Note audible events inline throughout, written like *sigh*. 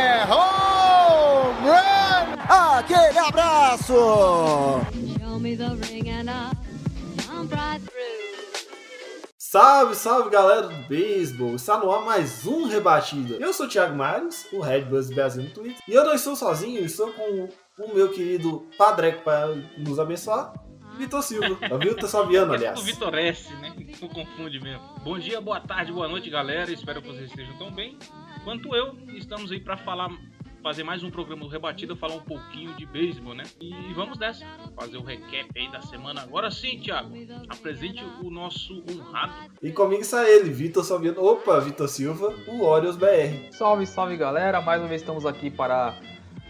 É home run! Aquele abraço. Salve, salve galera do beisebol! Está no ar mais um Rebatida. Eu sou o Thiago Mares, o Red Buzz Brasil no Twitter. E eu não estou sozinho, estou com o meu querido Padreco para nos abençoar, Vitor Silva. É o Vitor Salviano, Esse é aliás. do Vitor S, né? Não confunde mesmo. Bom dia, boa tarde, boa noite, galera. Espero que vocês estejam tão bem quanto eu. Estamos aí para falar, fazer mais um programa do Rebatida, falar um pouquinho de beisebol, né? E vamos dessa, fazer o recap aí da semana. Agora sim, Thiago, apresente o nosso honrado. E comigo está ele, Vitor Salviano. Opa, Vitor Silva, o Orioles BR. Salve, salve galera! Mais uma vez estamos aqui para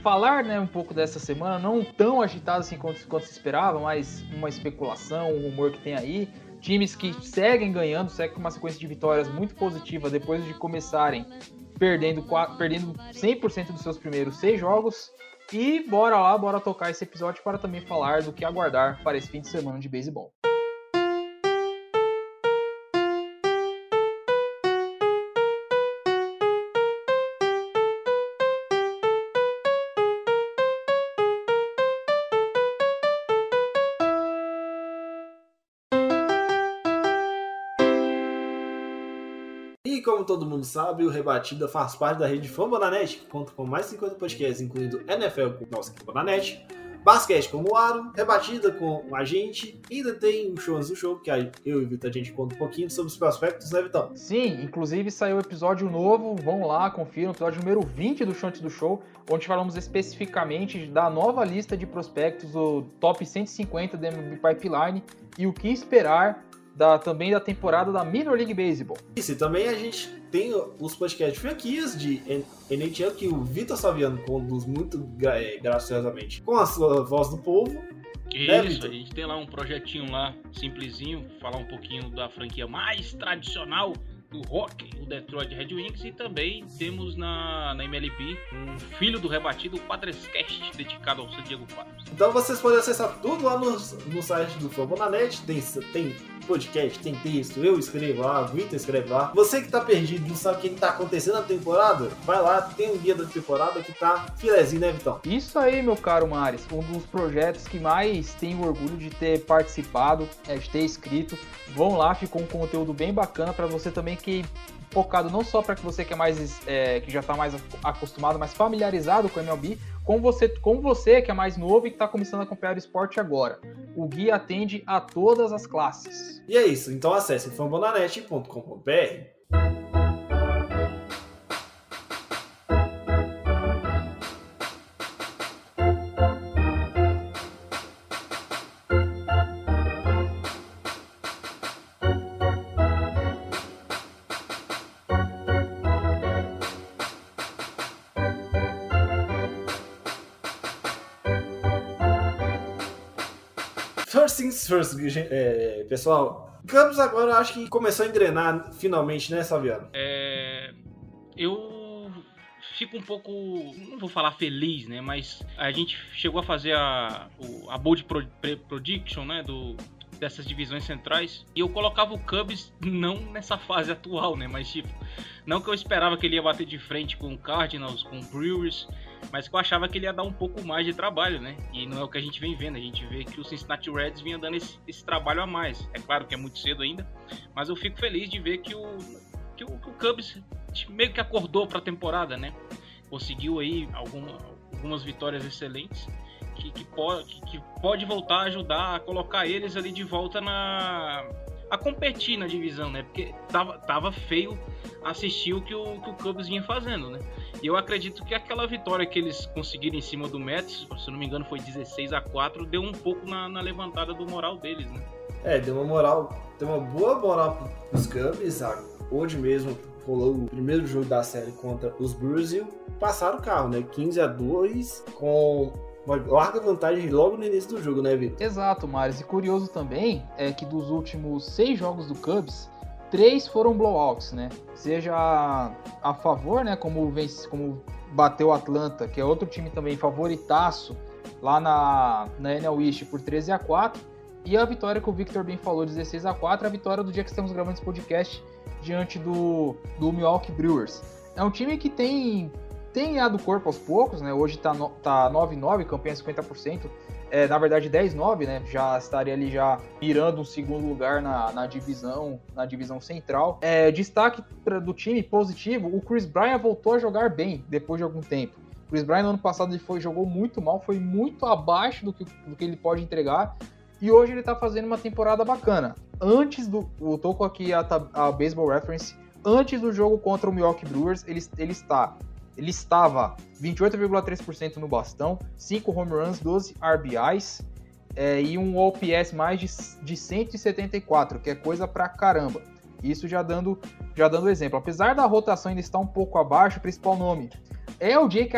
falar né, um pouco dessa semana, não tão agitado assim quanto, quanto se esperava, mas uma especulação, um rumor que tem aí. Times que seguem ganhando, seguem com uma sequência de vitórias muito positiva depois de começarem perdendo, perdendo 100% dos seus primeiros seis jogos. E bora lá, bora tocar esse episódio para também falar do que aguardar para esse fim de semana de beisebol. E como todo mundo sabe, o Rebatida faz parte da rede Fambonanet, que conta com mais de 50 podcasts, incluindo NFL com nossa Fambonanet, basquete com o Aro, Rebatida com a gente, e ainda tem o Show do Show, que aí eu e o Vitor a gente conta um pouquinho sobre os prospectos, né, Vitão? Sim, inclusive saiu um episódio novo, vão lá, confiram, episódio número 20 do Chante do Show, onde falamos especificamente da nova lista de prospectos, o top 150 da MLB Pipeline e o que esperar da, também da temporada da Minor League Baseball. Isso, e também a gente tem os podcasts de franquias de NHL que o Vitor Saviano conduz muito gra- eh, graciosamente com a sua voz do povo. Né, Isso, a gente tem lá um projetinho lá, simplesinho, falar um pouquinho da franquia mais tradicional do rock, o Detroit Red Wings, e também temos na, na MLB um filho do rebatido, o Padrescast, dedicado ao San Diego Padres. Então vocês podem acessar tudo lá no, no site do Fambonanet. Tem, tem podcast, tem texto, eu escrevo lá, o Vitor escreve lá. Você que tá perdido, não sabe o que tá acontecendo na temporada, vai lá, tem um guia da temporada que tá filezinho, né, Vitão? Isso aí, meu caro Mares, um dos projetos que mais tenho orgulho de ter participado, é, de ter escrito. Vão lá, ficou um conteúdo bem bacana para você também que focado não só para que você que é mais é, que já está mais acostumado, mas familiarizado com o MLB, com você, com você que é mais novo e que está começando a acompanhar o esporte agora. O guia atende a todas as classes. E é isso, então acesse fambonanet.com.br. First things first, é, pessoal. Campos agora acho que começou a engrenar finalmente, né, Saviano? É, eu fico um pouco, não vou falar feliz, né? Mas a gente chegou a fazer a, a Bold Prediction, né? Do, dessas divisões centrais. E eu colocava o Cubs não nessa fase atual, né? Mas tipo, não que eu esperava que ele ia bater de frente com o Cardinals, com o Brewers, mas que eu achava que ele ia dar um pouco mais de trabalho, né? E não é o que a gente vem vendo. A gente vê que o Cincinnati Reds vinha dando esse, esse trabalho a mais. É claro que é muito cedo ainda, mas eu fico feliz de ver que o, que o, que o Cubs meio que acordou para a temporada, né? Conseguiu aí alguma, algumas vitórias excelentes que, que, pode, que, pode voltar a ajudar a colocar eles ali de volta na a competir na divisão, né? Porque tava, tava feio assistir o que o, que o Cubs vinha fazendo, né? E eu acredito que aquela vitória que eles conseguiram em cima do Mets, se eu não me engano foi 16 a 4 deu um pouco na, na levantada do moral deles, né? É, deu uma moral, deu uma boa moral pros Cubs. ah, Hoje mesmo rolou o primeiro jogo da série contra os Brewers e passaram o carro, né? 15 a 2 com uma larga vantagem logo no início do jogo, né, Vitor? Exato, Maris. E curioso também é que dos últimos seis jogos do Cubs, três foram blowouts, né? Seja a favor, né? Como, vence, como bateu o Atlanta, que é outro time também favoritaço lá na, na NL East por 13 a 4 e a vitória que o Victor bem falou, 16 a 4 a vitória do dia que estamos gravando esse podcast diante do, do Milwaukee Brewers. É um time que tem tem ganhado corpo aos poucos, né? Hoje tá, no, tá 9-9, campanha 50%. É, na verdade, 10-9, né? Já estaria ali já mirando um segundo lugar na, na divisão na divisão central. É, destaque pra, do time positivo, o Chris Bryan voltou a jogar bem depois de algum tempo. O Chris Bryan no ano passado ele foi, jogou muito mal, foi muito abaixo do que, do que ele pode entregar. E hoje ele tá fazendo uma temporada bacana. Antes do. Eu tô com aqui a, a Baseball Reference. Antes do jogo contra o Milwaukee Brewers, ele, ele está ele estava 28,3% no bastão, 5 home runs, 12 RBIs é, e um OPS mais de, de 174, que é coisa pra caramba. Isso já dando, já dando exemplo. Apesar da rotação ainda estar um pouco abaixo, o principal nome é o Jake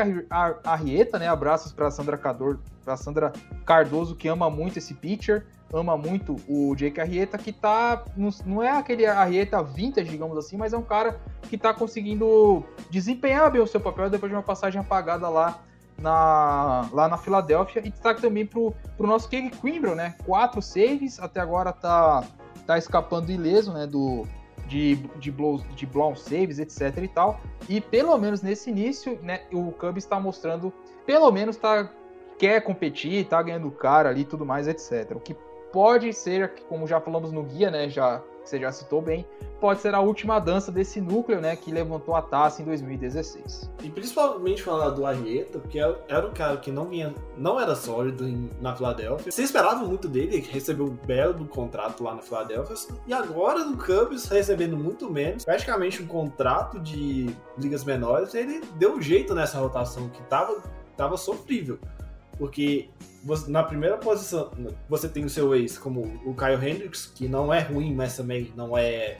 Arrieta, né? Abraços para Sandra Cador, para Sandra Cardoso que ama muito esse pitcher ama muito o Jake Arrieta, que tá. Não é aquele Arrieta vintage, digamos assim, mas é um cara que tá conseguindo desempenhar bem o seu papel depois de uma passagem apagada lá na, lá na Filadélfia. E destaque também pro, pro nosso Kevin Quimbrel, né? Quatro saves, até agora tá, tá escapando ileso, né? Do, de, de, blows, de blown saves, etc e tal. E pelo menos nesse início, né? O Cubs está mostrando, pelo menos tá quer competir, tá ganhando cara ali, tudo mais, etc. O que pode ser, como já falamos no guia, né, já você já citou bem, pode ser a última dança desse núcleo, né, que levantou a taça em 2016. E principalmente falar do Arrieta, porque é, era um cara que não vinha, não era sólido em, na Filadélfia. Você esperava muito dele, recebeu um belo contrato lá na Filadélfia, e agora no Cubs recebendo muito menos, praticamente um contrato de ligas menores, ele deu um jeito nessa rotação que tava, tava sofrível. Porque você, na primeira posição, você tem o seu ex como o Kyle Hendricks, que não é ruim, mas também não é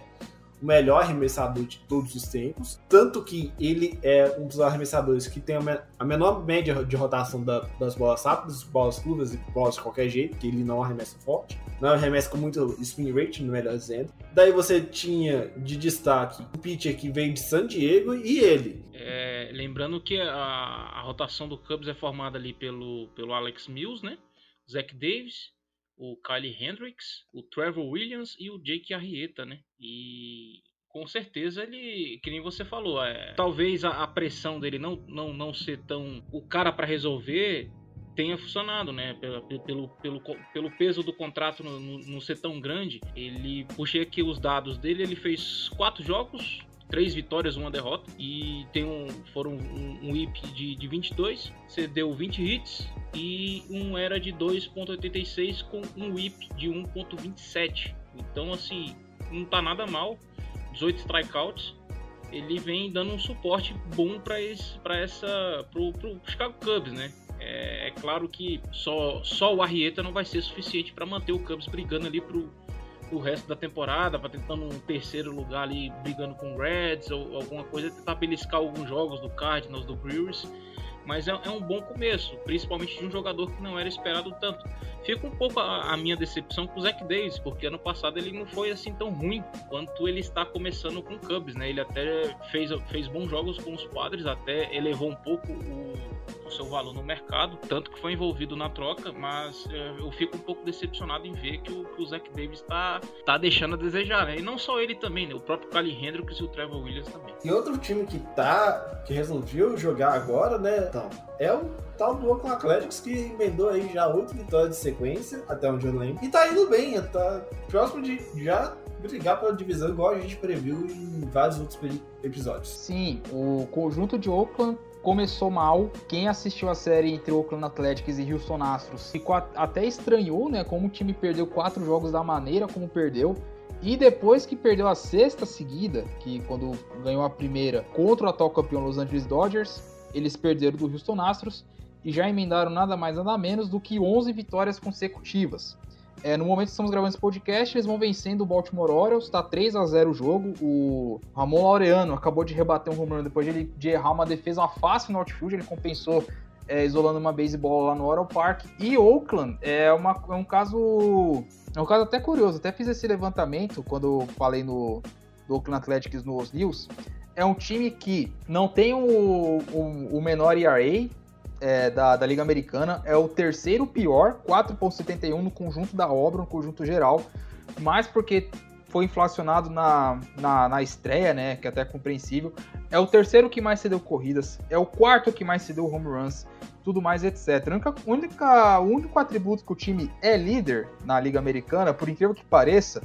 o melhor arremessador de todos os tempos. Tanto que ele é um dos arremessadores que tem a menor média de rotação da, das bolas rápidas, bolas curvas e bolas de qualquer jeito, que ele não arremessa forte. Não arremessa com muito spin rate, melhor dizendo. Daí você tinha de destaque o pitcher que veio de San Diego e ele. É, lembrando que a, a, rotação do Cubs é formada ali pelo, pelo Alex Mills, né? Zach Davis, o Kylie Hendricks, o Trevor Williams e o Jake Arrieta, né? E com certeza ele, que nem você falou, é, talvez a, a, pressão dele não, não, não ser tão o cara para resolver tenha funcionado, né? Pelo, pelo, pelo, pelo peso do contrato não ser tão grande. Ele puxei aqui os dados dele, ele fez quatro jogos, três vitórias, uma derrota. E tem um, foram um, um IP de, de 22, cedeu 20 hits e um era de 2.86 com um IP de 1.27. Então assim, não tá nada mal. 18 strikeouts. Ele vem dando um suporte bom para esse, para essa, pro, pro Chicago Cubs, né? É, é, claro que só, só o Arrieta não vai ser suficiente para manter o Cubs brigando ali pro, o resto da temporada, para tentando um terceiro lugar ali, brigando com o Reds ou alguma coisa, tentar beliscar alguns jogos do Cardinals, do Brewers. Mas é, é, um bom começo, principalmente de um jogador que não era esperado tanto. Fica um pouco a, a, minha decepção com o Zach Davis, porque ano passado ele não foi assim tão ruim quanto ele está começando com o Cubs, né? Ele até fez, fez bons jogos com os Padres, até elevou um pouco o, seu valor no mercado, tanto que foi envolvido na troca, mas é, eu fico um pouco decepcionado em ver que o, que o Zach Davis está tá deixando a desejar, né? E não só ele também, né? O próprio Cali Hendricks e o Trevor Williams também. E outro time que tá, que resolveu jogar agora, né, então, é o tal do Oakland Athletics que emendou aí já oito vitórias de sequência, até onde eu lembro. E tá indo bem, tá próximo de já brigar pela divisão, igual a gente previu em vários outros episódios. Sim, o conjunto de Oakland começou mal. Quem assistiu a série entre Oakland Athletics e Houston Astros ficou até estranhou, né? Como o time perdeu quatro jogos da maneira como perdeu. E depois que perdeu a sexta seguida, que quando ganhou a primeira contra o atual campeão Los Angeles Dodgers, eles perderam do Houston Astros e já emendaram nada mais nada menos do que 11 vitórias consecutivas. É, no momento que estamos gravando esse podcast, eles vão vencendo o Baltimore Orioles, tá 3 a 0 o jogo. O Ramon Laureano acabou de rebater um home run depois de, ele, de errar uma defesa uma fácil no outfield, ele compensou é, isolando uma baseball lá no Oral Park. E Oakland é, uma, é um caso é um caso até curioso, até fiz esse levantamento quando falei no do Oakland Athletics nos News. É um time que não tem o, o, o menor ERA, é, da, da Liga Americana. É o terceiro pior, 4,71 no conjunto da obra, no conjunto geral. Mais porque foi inflacionado na, na, na, estreia, né? Que é até compreensível. É o terceiro que mais cedeu corridas. É o quarto que mais cedeu home runs. Tudo mais, etc. única, única, o único atributo que o time é líder na Liga Americana, por incrível que pareça,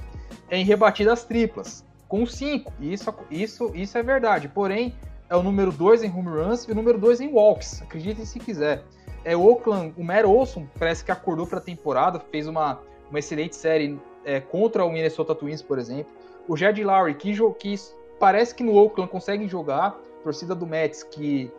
é em rebatidas triplas. Com 5. Isso, isso, isso é verdade. Porém, é o número 2 em home runs e o número 2 em walks. Acreditem se quiser. É Oakland, o Matt Olson parece que acordou para a temporada, fez uma, uma excelente série é, contra o Minnesota Twins, por exemplo. O Jed Lowry, que, que parece que no Oakland consegue jogar. Torcida do Mets, que,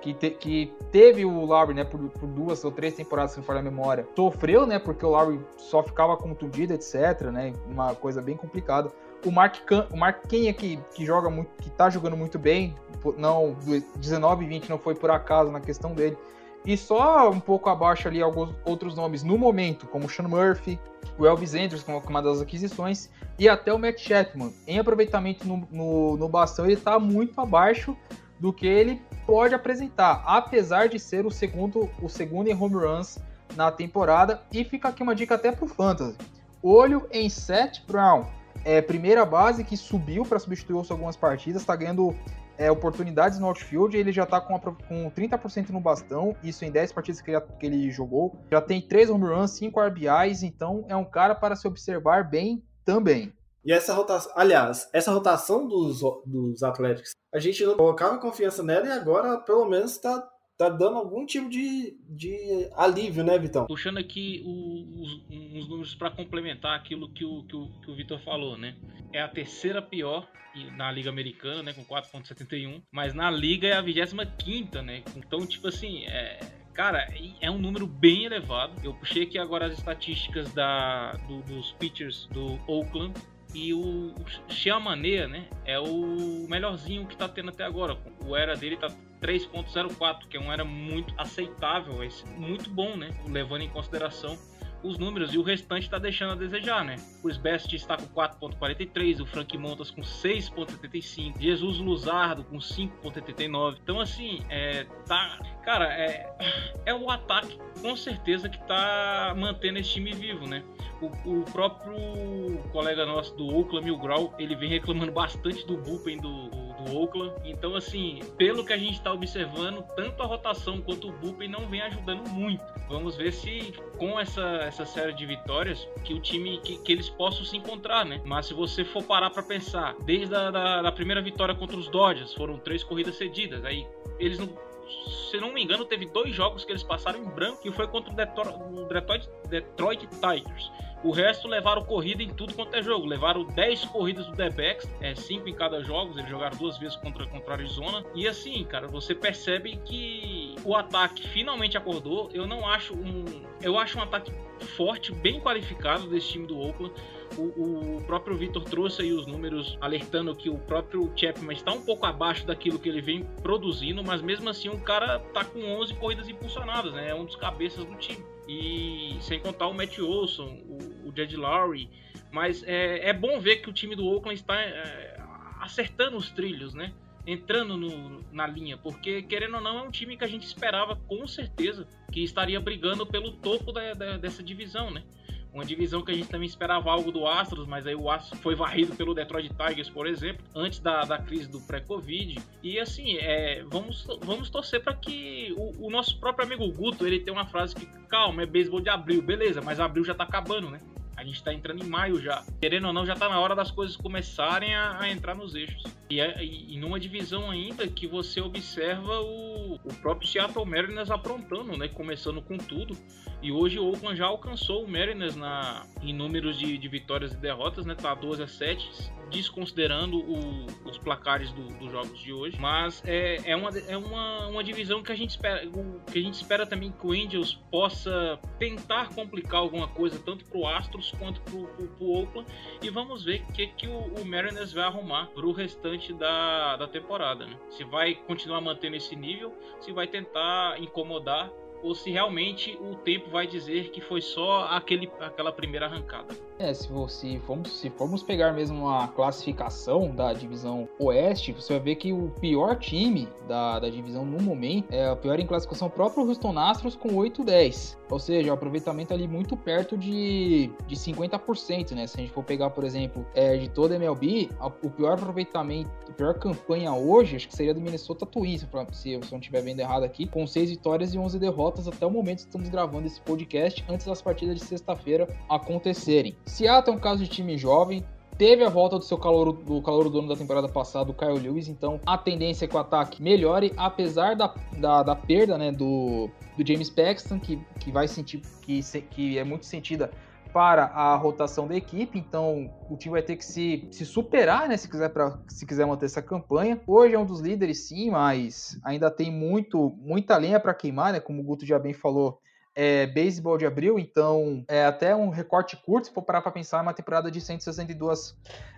que, te, que teve o Lowry né, por, por, duas ou três temporadas, se for a memória, sofreu, né? Porque o Lowry só ficava contundido, etc. Né, uma coisa bem complicada. O Mark, o Mark Kenya, que, que joga muito, que tá jogando muito bem, não 19 e 20 não foi por acaso na questão dele. E só um pouco abaixo ali alguns outros nomes no momento, como o Sean Murphy, o Elvis Andrews, como uma das aquisições, e até o Matt Chapman. Em aproveitamento no, no, no bastão, ele está muito abaixo do que ele pode apresentar, apesar de ser o segundo, o segundo em home runs na temporada. E fica aqui uma dica até para o Fantasy. Olho em Seth Brown, é, primeira base que subiu para substituir algumas partidas, está ganhando é, oportunidades no outfield, ele já tá com, com 30% no bastão, isso em 10 partidas que ele, que ele jogou. Já tem 3 home runs, 5 RBIs, então é um cara para se observar bem também. E essa rotação, aliás, essa rotação dos, dos Atléticos, a gente não colocava confiança nela e agora pelo menos está tá dando algum tipo de, de alívio, né, Vitão? Puxando aqui os, uns números para complementar aquilo que o, que o, que o Vitor falou, né? É a terceira pior na Liga Americana, né, com 4.71, mas na Liga é a 25 né? Então, tipo assim, é, cara, é um número bem elevado. Eu puxei aqui agora as estatísticas da, do, dos pitchers do Oakland e o Xiamanea, né, é o melhorzinho que tá tendo até agora. O era dele tá 3.04, que é um era muito aceitável, esse, muito bom, né, levando em consideração os números e o restante está deixando a desejar, né? O Sbest está com 4.43, o Frank Montas com 6.85, Jesus Luzardo com 5.89. Então assim, é, tá, cara, é, é o ataque com certeza que tá mantendo esse time vivo, né? O, o próprio colega nosso do Oakland Milgrau, ele vem reclamando bastante do bullpen do, do Oakland. Então, assim, pelo que a gente está observando, tanto a rotação quanto o bullpen não vem ajudando muito. Vamos ver se com essa, essa série de vitórias que o time que, que eles possam se encontrar, né? Mas se você for parar para pensar, desde a da, da primeira vitória contra os Dodgers, foram três corridas cedidas. Aí eles não se não me engano, teve dois jogos que eles passaram em branco e foi contra o Detroit, Detroit Tigers. O resto levaram corrida em tudo quanto é jogo. Levaram 10 corridas do Debex, é 5 em cada jogo. Eles jogaram duas vezes contra, contra a Arizona. E assim, cara, você percebe que o ataque finalmente acordou. Eu não acho um. Eu acho um ataque forte, bem qualificado desse time do Oakland. O, o próprio Vitor trouxe aí os números alertando que o próprio Chapman está um pouco abaixo daquilo que ele vem produzindo, mas mesmo assim o cara tá com 11 corridas impulsionadas, né? É um dos cabeças do time. E sem contar o Matt Olson, o, o Jed Lowry. Mas é, é bom ver que o time do Oakland está é, acertando os trilhos, né? Entrando no, na linha, porque querendo ou não, é um time que a gente esperava com certeza que estaria brigando pelo topo da, da, dessa divisão, né? Uma divisão que a gente também esperava algo do Astros, mas aí o Astros foi varrido pelo Detroit Tigers, por exemplo, antes da, da crise do pré-Covid. E assim, é, vamos, vamos torcer para que o, o, nosso próprio amigo Guto ele tem uma frase que, calma, é beisebol de abril, beleza, mas abril já tá acabando, né? A gente tá entrando em maio já. Querendo ou não, já tá na hora das coisas começarem a, a entrar nos eixos. E, é, e numa divisão ainda que você observa o, o próprio Seattle Mariners aprontando, né? Começando com tudo. E hoje o Oakland já alcançou o Mariners na, em números de, de vitórias e derrotas, né? Tá 12 a 7, desconsiderando o, os placares do, dos jogos de hoje. Mas é, é, uma, é uma, uma divisão que a gente espera. Que a gente espera também que o Angels possa tentar complicar alguma coisa, tanto pro Astros quanto pro, pro, pro Oakland. E vamos ver o que, que o, o Mariners vai arrumar pro restante da, da temporada. Né? Se vai continuar mantendo esse nível, se vai tentar incomodar ou se realmente o tempo vai dizer que foi só aquele, aquela primeira arrancada. É, se, se, formos, se formos pegar mesmo a classificação da divisão Oeste, você vai ver que o pior time da, da divisão no momento é o pior em classificação próprio Houston Astros com 8-10. Ou seja, o aproveitamento ali muito perto de, de 50%, né? Se a gente for pegar, por exemplo, é, de toda a MLB, a, o pior aproveitamento, a pior campanha hoje, acho que seria do Minnesota Twins, se eu não estiver vendo errado aqui, com 6 vitórias e 11 derrotas até o momento que estamos gravando esse podcast, antes das partidas de sexta-feira acontecerem. Seattle é um caso de time jovem, teve a volta do seu calor do calor dono da temporada passada, o Kyle Lewis, então a tendência é que o ataque melhore, apesar da, da, da perda né, do, do James Paxton, que, que vai sentir que, que é muito sentida para a rotação da equipe, então o time vai ter que se, se superar, né, se quiser, pra, se quiser manter essa campanha. Hoje é um dos líderes, sim, mas ainda tem muito muita lenha para queimar, né, como o Guto já bem falou, é, beisebol de abril, então é até um recorte curto se for parar para pensar uma temporada de 162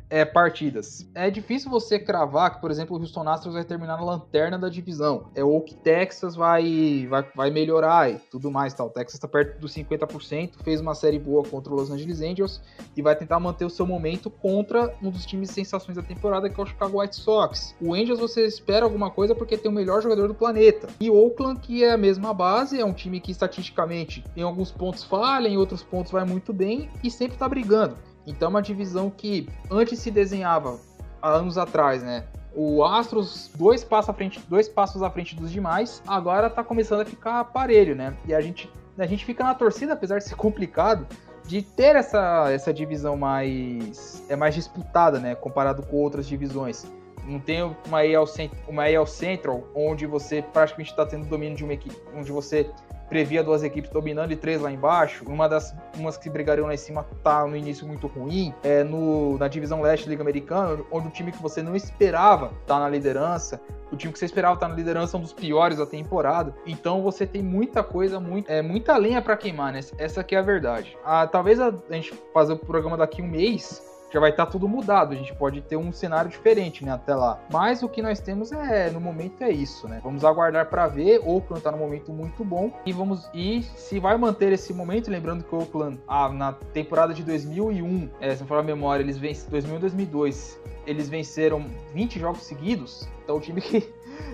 é, partidas. É difícil você cravar que, por exemplo, o Houston Astros vai terminar na lanterna da divisão. É ou que Texas vai, vai, vai melhorar e tudo mais. Tal. O Texas está perto dos 50%, fez uma série boa contra o Los Angeles Angels e vai tentar manter o seu momento contra um dos times sensações da temporada, que é o Chicago White Sox. O Angels você espera alguma coisa porque tem o melhor jogador do planeta. E Oakland, que é a mesma base, é um time que estatisticamente em alguns pontos falha, em outros pontos vai muito bem e sempre está brigando. Então é uma divisão que antes se desenhava há anos atrás, né? O Astros dois passos à frente, dois passos à frente dos demais, agora tá começando a ficar aparelho, né? E a gente a gente fica na torcida, apesar de ser complicado, de ter essa, essa divisão mais é mais disputada, né, comparado com outras divisões. Não tem uma AL, uma AL Central onde você praticamente está tendo domínio de uma equipe, onde você previa duas equipes dominando e três lá embaixo. Uma das umas que brigariam lá em cima tá no início muito ruim. É no, na divisão leste da Liga Americana, onde o time que você não esperava tá na liderança. O time que você esperava tá na liderança é um dos piores da temporada. Então você tem muita coisa, muito, é, muita lenha para queimar, né? Essa aqui é a verdade. Ah, talvez a, a gente fazer o programa daqui um mês já vai estar tá tudo mudado. A gente pode ter um cenário diferente, né, até lá. Mas o que nós temos é, no momento é isso, né? Vamos aguardar para ver. Oakland tá no momento muito bom e vamos e se vai manter esse momento, lembrando que o Oakland ah, na temporada de 2001, é, se não falar a memória, eles vencem 2001 e 2002, eles venceram 20 jogos seguidos. Então o time que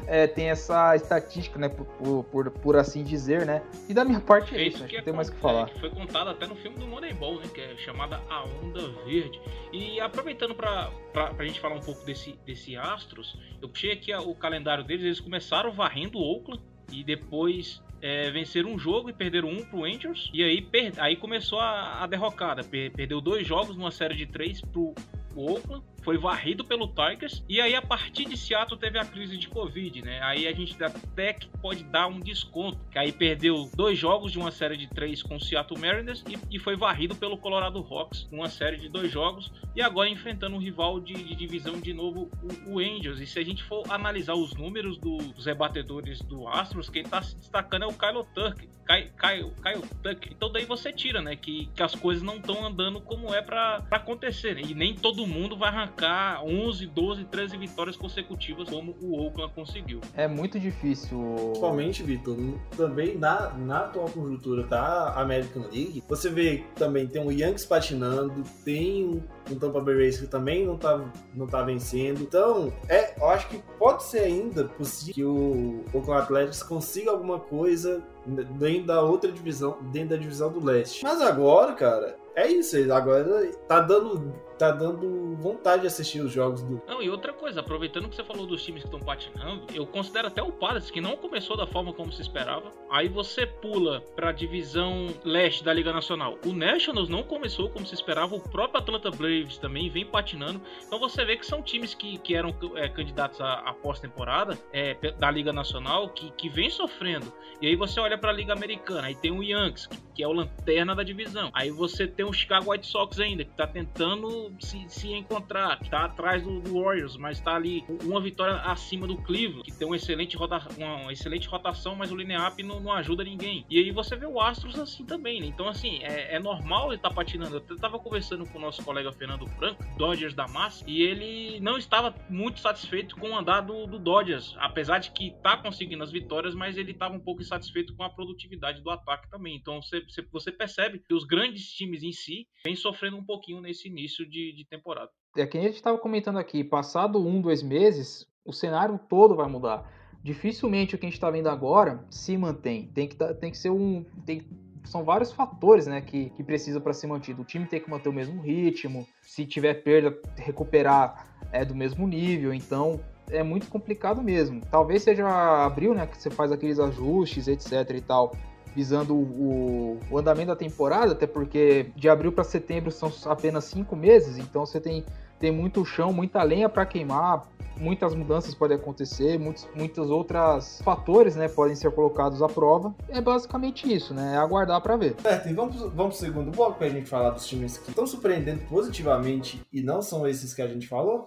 é, tem essa estatística, né? Por, por, por, assim dizer, né? E da minha parte é, isso, acho que, não tem mais o que falar. É, foi contado até no filme do Moneyball, né? Que é chamada A Onda Verde. E aproveitando para a gente falar um pouco desse, desse Astros, eu puxei aqui o calendário deles, eles começaram varrendo o Oakland e depois é, venceram um jogo e perderam um pro Angels. E aí, per... aí começou a, a derrocada. Per... Perdeu dois jogos numa série de três pro Oakland foi varrido pelo Tigers. E aí, a partir de Seattle, teve a crise de Covid, né? Aí a gente até que pode dar um desconto. Que aí perdeu dois jogos de uma série de três com o Seattle Mariners e, e foi varrido pelo Colorado Rocks, uma série de dois jogos. E agora enfrentando um rival de, de divisão de novo, o, o, Angels. E se a gente for analisar os números do, dos rebatedores do Astros, quem tá se destacando é o Kyle Tucker. Kyle, Kyle, Kyle Tucker. Então daí você tira, né? Que, que as coisas não estão andando como é para acontecer. Né? E nem todo mundo vai arrancar arrancar 11, 12, 13 vitórias consecutivas como o Oakland conseguiu. É muito difícil. Principalmente, Vitor, também na, na atual conjuntura da American League, você vê também tem um Yankees patinando, tem um Tampa Bay Rays que também não tá, não tá vencendo. Então, é, eu acho que pode ser ainda possível que o Oakland Athletics consiga alguma coisa dentro da outra divisão, dentro da divisão do leste. Mas agora, cara, é isso, agora tá dando, tá dando vontade de assistir os jogos do. Não, e outra coisa, aproveitando que você falou dos times que estão patinando, eu considero até o Palace, que não começou da forma como se esperava. Aí você pula pra divisão leste da Liga Nacional. O Nationals não começou como se esperava, o próprio Atlanta Braves também vem patinando. Então você vê que são times que, que eram é, candidatos à, à pós-temporada é, da Liga Nacional que, que vem sofrendo. E aí você olha pra Liga Americana, aí tem o Yankees, que, que é o lanterna da divisão. Aí você tem o Chicago White Sox ainda, que tá tentando se, se encontrar, tá atrás do, do, Warriors, mas tá ali uma vitória acima do Cleveland, que tem uma excelente, rota, uma, uma excelente rotação, mas o line-up não, não, ajuda ninguém. E aí você vê o Astros assim também, né? Então, assim, é, é normal ele tá patinando. Eu tava conversando com o nosso colega Fernando Franco, Dodgers da Massa, e ele não estava muito satisfeito com o andar do, do Dodgers, apesar de que tá conseguindo as vitórias, mas ele estava um pouco insatisfeito com a produtividade do ataque também. Então, você, você percebe que os grandes times em si vêm sofrendo um pouquinho nesse início de, de temporada. É que a gente estava comentando aqui, passado um, dois meses, o cenário todo vai mudar. Dificilmente o que a gente está vendo agora se mantém. Tem que, tem que ser um. Tem, são vários fatores né, que, que precisam para ser mantido. O time tem que manter o mesmo ritmo, se tiver perda, recuperar é do mesmo nível. Então é muito complicado mesmo. Talvez seja abril, né, que você faz aqueles ajustes, etc e tal visando o, o andamento da temporada, até porque de abril para setembro são apenas cinco meses, então você tem, tem muito chão, muita lenha para queimar, muitas mudanças podem acontecer, muitos, muitos outros fatores né, podem ser colocados à prova. É basicamente isso, né? É aguardar para ver. Certo, e vamos, vamos pro segundo bloco para a gente falar dos times que estão surpreendendo positivamente e não são esses que a gente falou?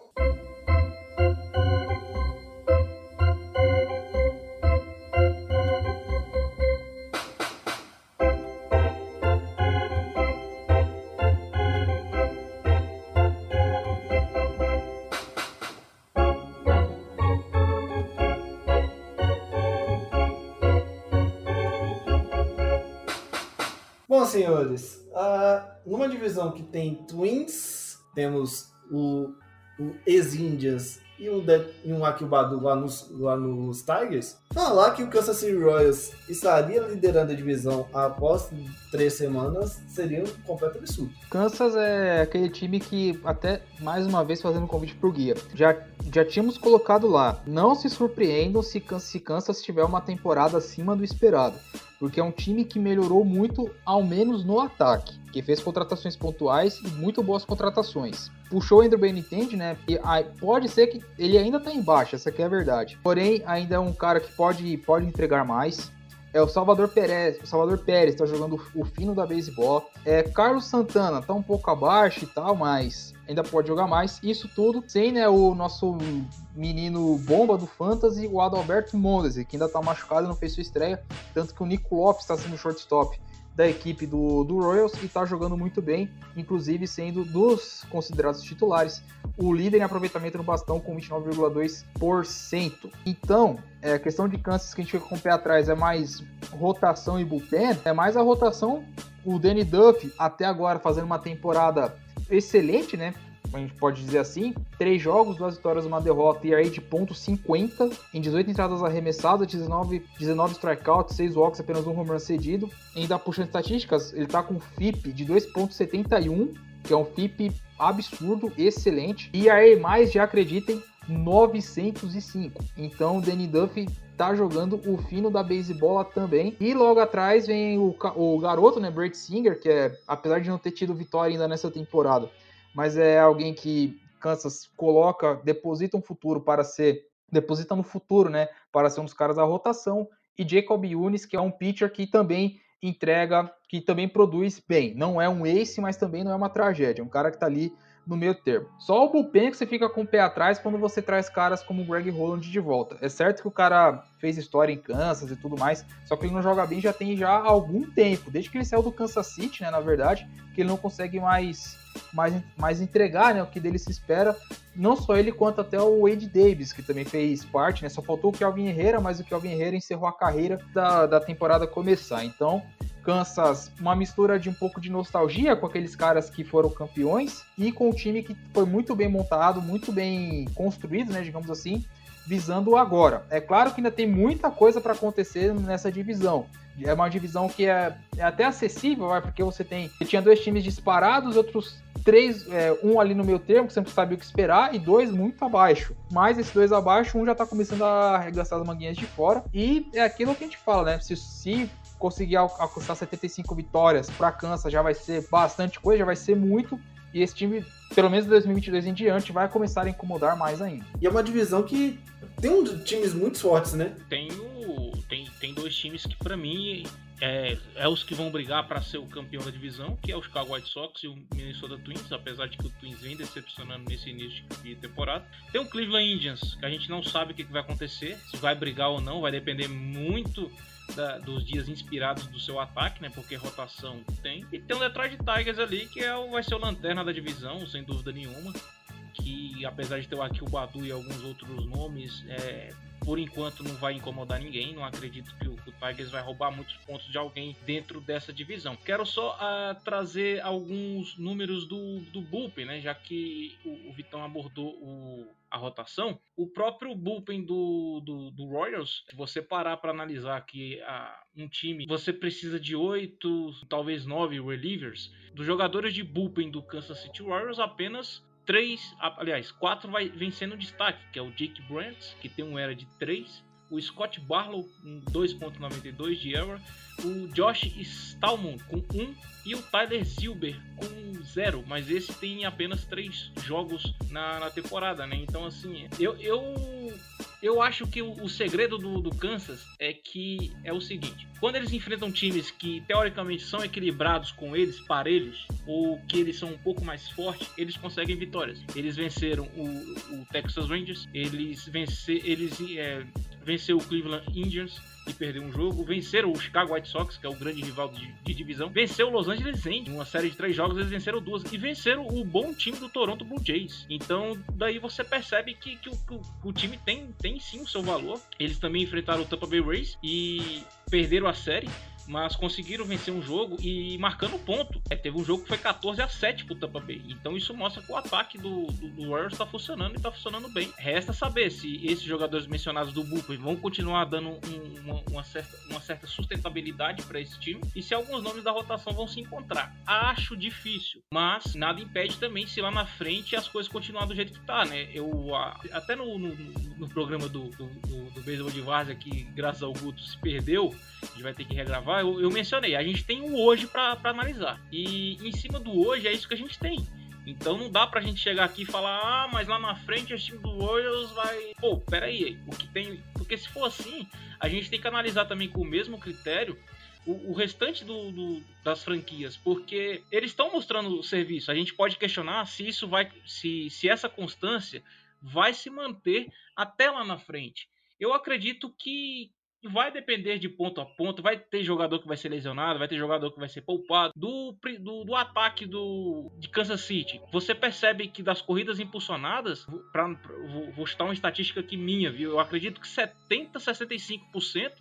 Senhores, uh, numa divisão que tem Twins, temos o, o ex-Indians e um, de, um Akibadu lá nos, lá nos Tigers, falar que o Kansas City Royals estaria liderando a divisão após três semanas seria um completo absurdo. Kansas é aquele time que, até mais uma vez fazendo um convite pro guia, já, já tínhamos colocado lá. Não se surpreendam se, se Kansas tiver uma temporada acima do esperado porque é um time que melhorou muito, ao menos no ataque, que fez contratações pontuais e muito boas contratações. Puxou o Andrew Benintendi, né? E pode ser que ele ainda tá embaixo, essa aqui é a verdade. Porém, ainda é um cara que pode, pode entregar mais. É o Salvador Pérez, o Salvador Pérez tá jogando o fino da beisebol. É Carlos Santana tá um pouco abaixo e tal, mas ainda pode jogar mais. Isso tudo sem né, o nosso menino bomba do Fantasy, o Adalberto Mondesi, que ainda tá machucado e não fez sua estreia, tanto que o Nico Lopes está sendo shortstop da equipe do, do Royals e está jogando muito bem, inclusive sendo dos considerados titulares o líder em aproveitamento no bastão com 29,2%. Então, é, a questão de Kansas que a gente fica com o pé atrás é mais rotação e bullpen, é mais a rotação. O Danny Duff, até agora, fazendo uma temporada excelente, né? a gente pode dizer assim, três jogos, duas vitórias, uma derrota e aí de ponto 50 em 18 entradas arremessadas, 19, 19 strikeouts, 6 walks, apenas um home run cedido. Ainda puxando estatísticas, ele tá com FIP de 2.71, que é um FIP absurdo, excelente. E aí mais, já acreditem, 905. Então o Danny Duffy tá jogando o fino da beisebola também. E logo atrás vem o, o garoto, né, Brett Singer, que é, apesar de não ter tido vitória ainda nessa temporada, mas é alguém que Kansas coloca, deposita um futuro para ser, deposita no futuro, né, para ser um dos caras da rotação, e Jacob Yunis, que é um pitcher que também entrega, que também produz bem. Não é um ace, mas também não é uma tragédia. É um cara que está ali no meio termo. Só o bullpen que você fica com o pé atrás quando você traz caras como o Greg Holland de volta. É certo que o cara fez história em Kansas e tudo mais, só que ele não joga bem já tem já algum tempo, desde que ele saiu do Kansas City, né, na verdade, que ele não consegue mais mais, mais entregar, né, o que dele se espera, não só ele quanto até o Wade Davis, que também fez parte, né, só faltou o Kelvin Herrera, mas o Kelvin Herrera encerrou a carreira da, da temporada começar. Então, Kansas, uma mistura de um pouco de nostalgia com aqueles caras que foram campeões e com o time que foi muito bem montado, muito bem construído, né, digamos assim, visando agora. É claro que ainda tem muita coisa para acontecer nessa divisão. É uma divisão que é, é até acessível, porque você tem. Você tinha dois times disparados, outros três, é, um ali no meio termo, que você não sabia o que esperar, e dois muito abaixo. Mas esses dois abaixo, um já tá começando a arregaçar as manguinhas de fora. E é aquilo que a gente fala, né? Se, se conseguir alcançar 75 vitórias para Kansas já vai ser bastante coisa, já vai ser muito. E esse time, pelo menos 2022 em diante, vai começar a incomodar mais ainda. E é uma divisão que tem um times muito fortes, né? Tem, o, tem, tem dois times que, para mim, é, é, os que vão brigar para ser o campeão da divisão, que é o Chicago White Sox e o Minnesota Twins, apesar de que o Twins vem decepcionando nesse início de temporada. Tem o Cleveland Indians, que a gente não sabe o que, que vai acontecer, se vai brigar ou não, vai depender muito da, dos dias inspirados do seu ataque, né? Porque rotação tem. E tem o Detroit Tigers ali, que é o, vai ser o lanterna da divisão, sem dúvida nenhuma. Que apesar de ter o Akil Badu e alguns outros nomes, é, por enquanto não vai incomodar ninguém. Não acredito que o, o, Tigers vai roubar muitos pontos de alguém dentro dessa divisão. Quero só uh, trazer alguns números do, do Bullpen, né? Já que o, o Vitão abordou o, a rotação. O próprio bullpen do, do, do Royals, se você parar para analisar que a, um time, você precisa de oito, talvez nove relievers. Dos jogadores de bullpen do Kansas City Royals, apenas três, aliás, quatro vai vencendo destaque, que é o Jake Brandt, que tem um era de 3, o Scott Barlow com 2.92 de error, o Josh Stallman com 1 e o Tyler Zilber com 0, mas esse tem apenas 3 jogos na, na temporada, né? Então assim, eu, eu eu acho que o, o segredo do, do, Kansas é que é o seguinte: quando eles enfrentam times que teoricamente são equilibrados com eles, parelhos, ou que eles são um pouco mais fortes, eles conseguem vitórias. Eles venceram o, o Texas Rangers, eles vencer, eles é, venceu o Cleveland Indians, e perdeu um jogo. Venceram o Chicago White Sox, que é o grande rival de, de divisão. Venceu o Los Angeles Angels. Uma série de três jogos, eles venceram duas. E venceram o bom time do Toronto Blue Jays. Então, daí você percebe que, que, o, que o, time tem, tem sim o seu valor. Eles também enfrentaram o Tampa Bay Rays e perderam a série mas conseguiram vencer um jogo e marcando ponto. É, teve um jogo que foi 14 a 7 pro Tampa Bay. Então isso mostra que o ataque do, do, do Warriors está funcionando e está funcionando bem. Resta saber se esses jogadores mencionados do Bullpen vão continuar dando um, uma, uma, certa, uma certa sustentabilidade para esse time e se alguns nomes da rotação vão se encontrar. Acho difícil, mas nada impede também se lá na frente as coisas continuar do jeito que tá, né? Eu até no, no, no programa do, do, do, do de Várzea que graças ao Guto se perdeu, a gente vai ter que regravar eu, eu mencionei, a gente tem o hoje para analisar. E em cima do hoje é isso que a gente tem. Então não dá pra gente chegar aqui e falar, ah, mas lá na frente o time do Royals vai. Pô, peraí, o que tem. Porque se for assim, a gente tem que analisar também com o mesmo critério o, o restante do, do, das franquias, porque eles estão mostrando o serviço. A gente pode questionar se isso vai. Se, se essa constância vai se manter até lá na frente. Eu acredito que, vai depender de ponto a ponto. Vai ter jogador que vai ser lesionado, vai ter jogador que vai ser poupado. Do, do, do ataque do, de Kansas City, você percebe que das corridas impulsionadas, pra, vou, vou chutar uma estatística aqui minha, viu? Eu acredito que 70, 65%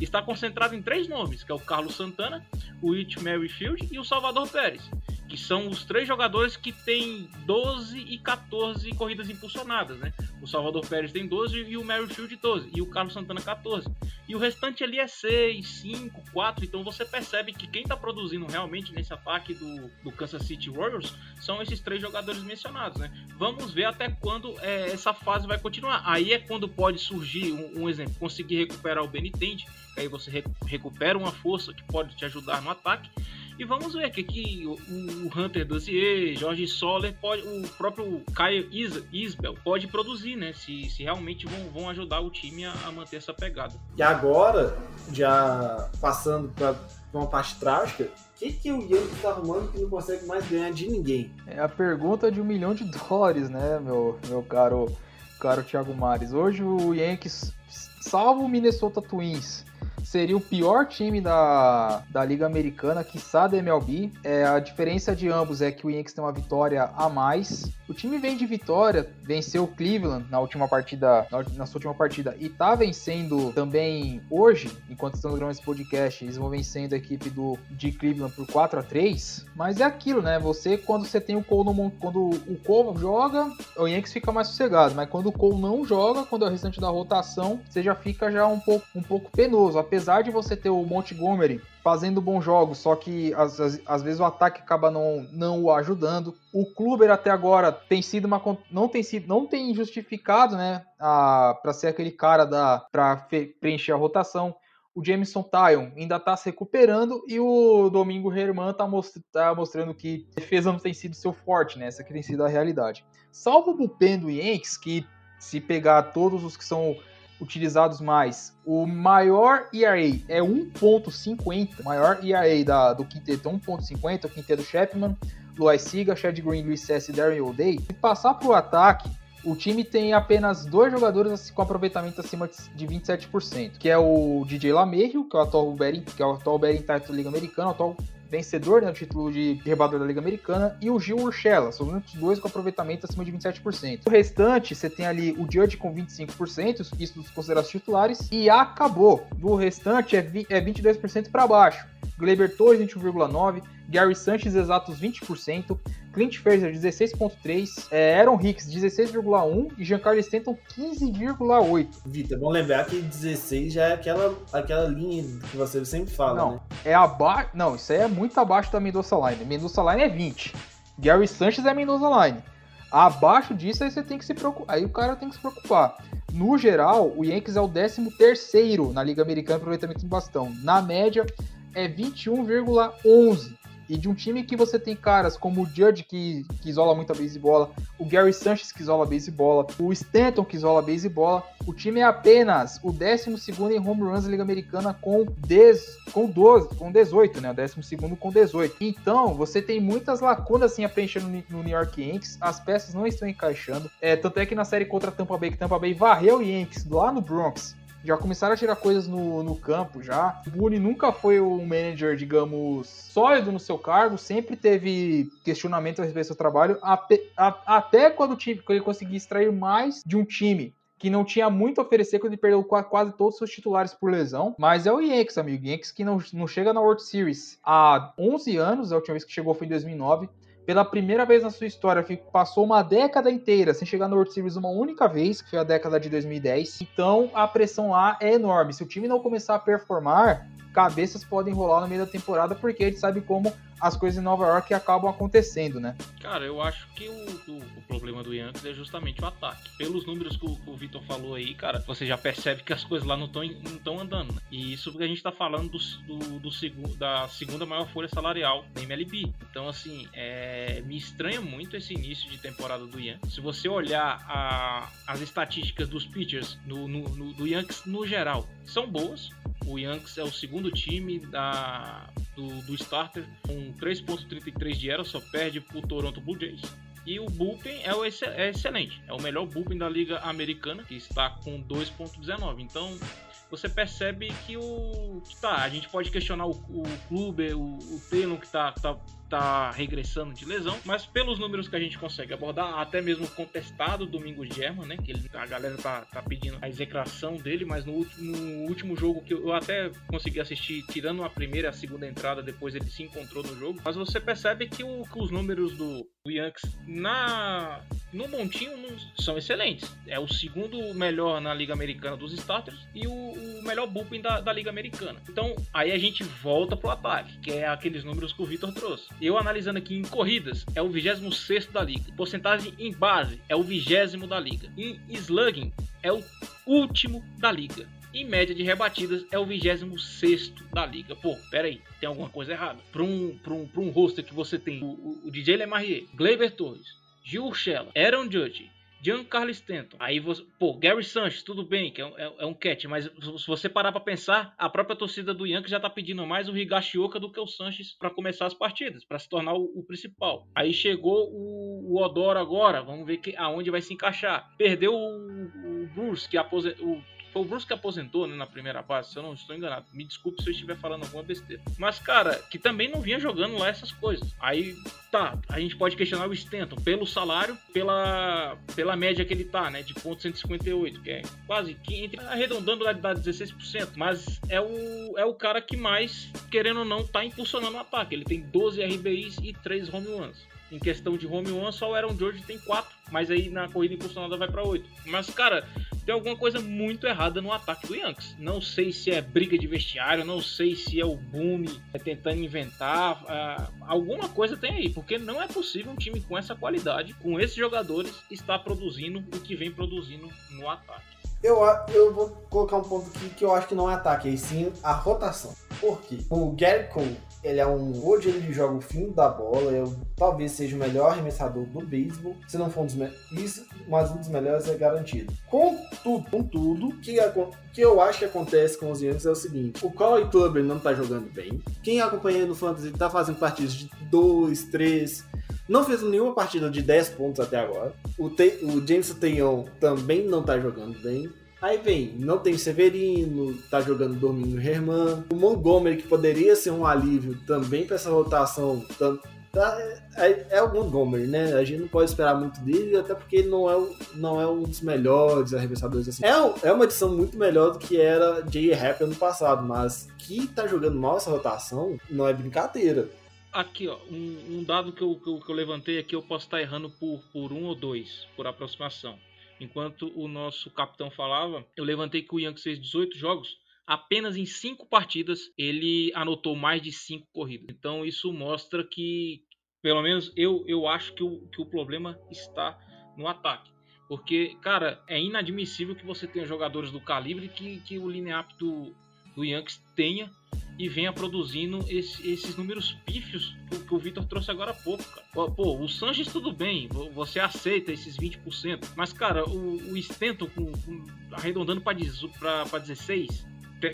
está concentrado em três nomes, que é o Carlos Santana, o It Merrifield e o Salvador Pérez que são os três jogadores que têm 12 e 14 corridas impulsionadas, né? O Salvador Pérez tem 12 e o Merrifield 12, e o Carlos Santana 14. E o restante ali é 6, 5, 4, então você percebe que quem está produzindo realmente nesse ataque do, do Kansas City Warriors são esses três jogadores mencionados, né? Vamos ver até quando é, essa fase vai continuar. Aí é quando pode surgir, um, um exemplo, conseguir recuperar o Benitende, aí você recupera uma força que pode te ajudar no ataque, e vamos ver que, que o, o Hunter Dozier, Jorge Soller, pode, o próprio Caio Is, Isbel pode produzir, né? Se, se realmente vão, vão ajudar o time a, a manter essa pegada. E agora, já passando para uma parte trágica, o que, que o Yankees está arrumando que não consegue mais ganhar de ninguém? É a pergunta de um milhão de dólares, né, meu, meu caro, caro Thiago Mares. Hoje o Yankees, salvo o Minnesota Twins, seria o pior time da, da Liga Americana, que da MLB. É, a diferença de ambos é que o Yankees tem uma vitória a mais. O time vem de vitória, venceu o Cleveland na última partida, na, na sua última partida, e tá vencendo também hoje, enquanto estamos gravando esse podcast, eles vão vencendo a equipe do, de Cleveland por 4 a 3 Mas é aquilo, né? Você, quando você tem o Cole no, quando o Cole joga, o Yankees fica mais sossegado. Mas quando o Cole não joga, quando é o restante da rotação, você já fica já um pouco, um pouco penoso. Apesar de você ter o Montgomery fazendo bons jogos, só que às, às, às, vezes o ataque acaba não, não o ajudando. O Kluber até agora tem sido uma não tem sido não tem justificado, né, para ser aquele cara da para preencher a rotação. O Jameson Tyon ainda está se recuperando e o Domingo Herman está tá mostrando que defesa não tem sido seu forte, né? Essa que tem sido a realidade. Salvo o bullpen do Yankees, que se pegar todos os que são utilizados mais. O maior ERA é 1.50, maior ERA da, do quinteto é 1.50, o quinteto Chapman, Luiz Siga, Chad Green, Luis Cess e Darren O'Day. Se passar para o ataque, o time tem apenas dois jogadores com aproveitamento acima de 27%, que é o DJ LaMerrio, que é o atual batting, que é o atual batting title Liga Americana, o atual vencedor né, do título de rebador da Liga Americana, e o Gil Urshela, são os únicos dois com aproveitamento acima de 27%. O restante, você tem ali o Judge com 25%, isso dos considerados titulares, e acabou. Do restante é, é 22% para baixo. Gleber Torres 21,9%, Gary Sanchez exatos 20%, Clint Fraser 16.3%, é, Aaron Hicks 16,1% e Giancarlo Stanton 15,8%. Vitor, vamos lembrar que 16 já é aquela, aquela linha que você sempre fala, Não, né? é abaixo. Não, isso aí é muito abaixo da Mendoza Line. Mendoza Line é 20. Gary Sanchez é Mendoza Line. Abaixo disso, aí você tem que se preocupar. Aí o cara tem que se preocupar. No geral, o Yankees é o 13 terceiro na Liga Americana aproveitamento de bastão. Na média, é 21,11. E de um time que você tem caras como o Judge, que, que isola muito a beisebola, o Gary Sanchez, que isola a beisebola, o Stanton, que isola a beisebola, o time é apenas o 12 em home runs da Liga Americana com, 10, com, 12, com 18, né? O 12 com 18. Então, você tem muitas lacunas assim a preencher no, no, New York Yankees, as peças não estão encaixando. É, tanto é que na série contra Tampa Bay, que Tampa Bay varreu o Yankees lá no Bronx, já começaram a tirar coisas no, no campo já. O Boone nunca foi um manager, digamos, sólido no seu cargo, sempre teve questionamento a respeito do seu trabalho, até, a, até quando, o time, quando ele conseguia extrair mais de um time que não tinha muito a oferecer quando ele perdeu quase todos os seus titulares por lesão. Mas é o Yankees, amigo. Yankees que não, não chega na World Series há 11 anos, a última vez que chegou foi em 2009 pela primeira vez na sua história, passou uma década inteira sem chegar no World Series uma única vez, que foi a década de 2010. Então a pressão lá é enorme. Se o time não começar a performar, cabeças podem rolar no meio da temporada, porque a gente sabe como as coisas em Nova York acabam acontecendo, né? Cara, eu acho que o, o, o problema do Yankees é justamente o ataque. Pelos números que o, o Vitor falou aí, cara, você já percebe que as coisas lá não estão não andando. Né? E isso porque a gente tá falando do, do, do segundo, da segunda maior folha salarial da MLB. Então, assim, é, me estranha muito esse início de temporada do Yankees. Se você olhar a, as estatísticas dos pitchers no, no, no, do Yankees no geral, são boas. O Yankees é o segundo time da, do, do starter com 3.33 de era, só perde pro Toronto Blue Jays. E o bullpen é, o é excelente, é o melhor bullpen da liga americana, que está com 2.19. Então, você percebe que o tá, a gente pode questionar o, o clube, o, o Taylor que tá, tá tá regressando de lesão, mas pelos números que a gente consegue abordar, até mesmo contestado Domingo German, né, que ele, a galera tá, tá pedindo a execração dele, mas no último, no último jogo que eu até consegui assistir, tirando a primeira e a segunda entrada, depois ele se encontrou no jogo, mas você percebe que, o, que os números do, do Yankees na no montinho são excelentes. É o segundo melhor na Liga Americana dos starters e o, o melhor bullpen da, da, Liga Americana. Então, aí a gente volta pro ataque, que é aqueles números que o Vitor trouxe. Eu analisando aqui em corridas, é o 26 da liga. Porcentagem em base, é o 20 da liga. Em slugging, é o último da liga. Em média de rebatidas, é o 26 da liga. Pô, pera aí, tem alguma coisa errada. Para um, um, um roster que você tem o, o, o DJ Lemarrier, Gleyber Torres, Gil Urshela, Aaron Judge, Giancarlo Stanton. Aí você, pô, Gary Sanchez, tudo bem, que é, é, é, um catch, mas se você parar para pensar, a própria torcida do Yankees já tá pedindo mais o Higashioka do que o Sanchez para começar as partidas, para se tornar o, o, principal. Aí chegou o, o Odoro agora, vamos ver que, aonde vai se encaixar. Perdeu o, o Bruce, que aposentou Foi o Bruce que aposentou né, na primeira base, se eu não estou enganado. Me desculpe se eu estiver falando alguma besteira. Mas, cara, que também não vinha jogando lá essas coisas. Aí, tá, a gente pode questionar o Stanton pelo salário, pela, pela média que ele tá, né? De ponto 158, que é quase que entre, arredondando dá, dá 16%. Mas é o, é o cara que mais, querendo ou não, tá impulsionando o ataque. Ele tem 12 RBIs e 3 home runs. Em questão de home run, só o Aaron George tem 4, mas aí na corrida impulsionada vai para 8. Mas, cara, tem alguma coisa muito errada no ataque do Yankees. Não sei se é briga de vestiário, não sei se é o Boom é tentando inventar. Uh, alguma coisa tem aí, porque não é possível um time com essa qualidade, com esses jogadores, estar produzindo o que vem produzindo no ataque. Eu, eu vou colocar um ponto aqui que eu acho que não é ataque, e sim a rotação. Por quê? O Gary Cole ele é um. Hoje ele joga o fim da bola, eu, talvez seja o melhor arremessador do beisebol. Se não for um dos isso, mas um dos melhores é garantido. Contudo, contudo, que, que eu acho que acontece com os Yankees é o seguinte: o Corey Kluber não tá jogando bem. Quem acompanha no Fantasy tá fazendo partidas de 2, 3. Não fez nenhuma partida de 10 pontos até agora. O, Te, o James Tayon também não tá jogando bem. Aí vem, não tem Severino, tá jogando Domingo Herman. O Montgomery, que poderia ser um alívio também para essa rotação. Tá, é, é, o Montgomery, né? A gente não pode esperar muito dele, até porque ele não é, não é um dos melhores arremessadores assim. É, é uma edição muito melhor do que era Jay Happ ano passado, mas que tá jogando mal essa rotação não é brincadeira aqui, ó, um, um dado que eu, que eu, que, eu, levantei aqui, eu posso estar errando por, por um ou dois, por aproximação. Enquanto o nosso capitão falava, eu levantei que o Yankees fez 18 jogos. Apenas em 5 partidas ele anotou mais de 5 corridas. Então isso mostra que, pelo menos eu, eu acho que o, que o problema está no ataque. Porque, cara, é inadmissível que você tenha jogadores do calibre que, que o line-up do, do Yankees tenha e venha produzindo esse, esses números pífios que, que o Vitor trouxe agora há pouco, cara. Pô, o Sanches tudo bem, você aceita esses 20%, mas, cara, o, o Stanton com, com, arredondando para 16,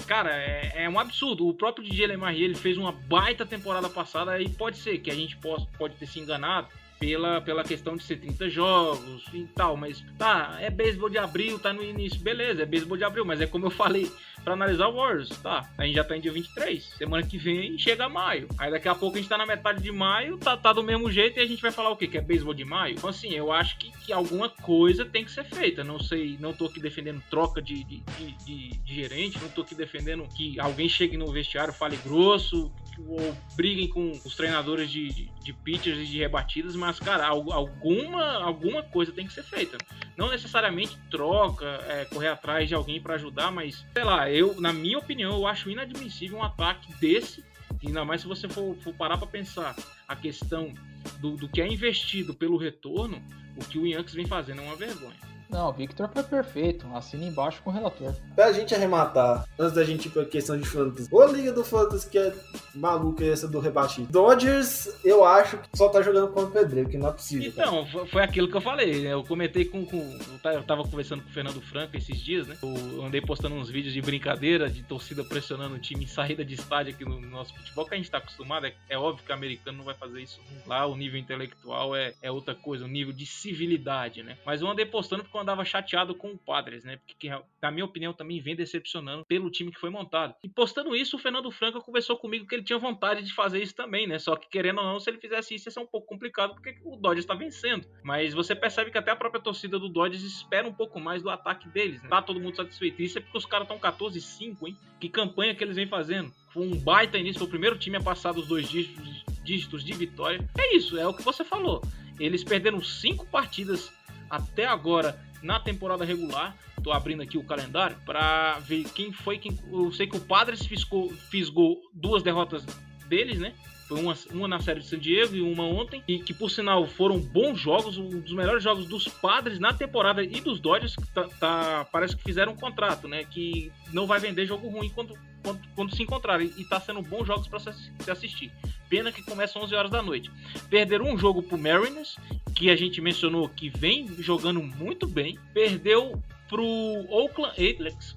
cara, é, é, um absurdo. O próprio DJ Lemarrier, ele fez uma baita temporada passada e pode ser que a gente possa, pode ter se enganado, pela, pela questão de ser 30 jogos e tal, mas tá, é beisebol de abril, tá no início, beleza, é beisebol de abril, mas é como eu falei, para analisar o Warriors, tá, a gente já tá em dia 23, semana que vem chega maio, aí daqui a pouco a gente tá na metade de maio, tá, tá do mesmo jeito e a gente vai falar o quê? Que é beisebol de maio? Então assim, eu acho que, que alguma coisa tem que ser feita, não sei, não tô aqui defendendo troca de, de, de, de, gerente, não tô aqui defendendo que alguém chegue no vestiário, fale grosso, ou briguem com os treinadores de, de, pitchers e de rebatidas, mas, cara, alguma, alguma coisa tem que ser feita. Não necessariamente troca, é, correr atrás de alguém para ajudar, mas, sei lá, eu, na minha opinião, eu acho inadmissível um ataque desse, ainda mais se você for, for parar para pensar a questão do, do que é investido pelo retorno, o que o Yankees vem fazendo é uma vergonha. Não, o Victor foi perfeito. Assina embaixo com o relator. Pra gente arrematar, antes da gente ir pra questão de fantasy. Ô Liga do Fantasy que é maluca essa do rebatido. Dodgers, eu acho que só tá jogando contra o Pedreiro, que não é possível. Então, cara. foi aquilo que eu falei, né? Eu comentei com, com. Eu tava conversando com o Fernando Franco esses dias, né? Eu andei postando uns vídeos de brincadeira, de torcida pressionando o time em saída de estádio aqui no nosso futebol, que a gente tá acostumado. É, é óbvio que o americano não vai fazer isso lá. O nível intelectual é, é outra coisa, o nível de civilidade, né? Mas eu andei postando porque andava chateado com o Padres, né? Porque, na minha opinião, também vem decepcionando pelo time que foi montado. E postando isso, o Fernando Franco conversou comigo que ele tinha vontade de fazer isso também, né? Só que, querendo ou não, se ele fizesse isso, ia ser um pouco complicado, porque o Dodgers está vencendo. Mas você percebe que até a própria torcida do Dodgers espera um pouco mais do ataque deles, né? Tá todo mundo satisfeito. Isso é porque os caras estão 14-5, hein? Que campanha que eles vêm fazendo. Foi um baita início, foi o primeiro time a passar dos dois dígitos, dígitos de vitória. É isso, é o que você falou. Eles perderam cinco partidas até agora na temporada regular. Tô abrindo aqui o calendário para ver quem foi quem. Eu sei que o Padres fiscou, fisgou duas derrotas deles, né? Foi uma, uma na série de San Diego e uma ontem. E que, por sinal, foram bons jogos, um dos melhores jogos dos padres na temporada e dos Dodgers. Tá, tá, parece que fizeram um contrato, né? Que não vai vender jogo ruim quando, quando, quando se encontrarem. E tá sendo bons jogos para se assistir. Pena que começa 11 horas da noite. Perderam um jogo pro Mariners, que a gente mencionou que vem jogando muito bem. Perdeu pro Oakland Athletics.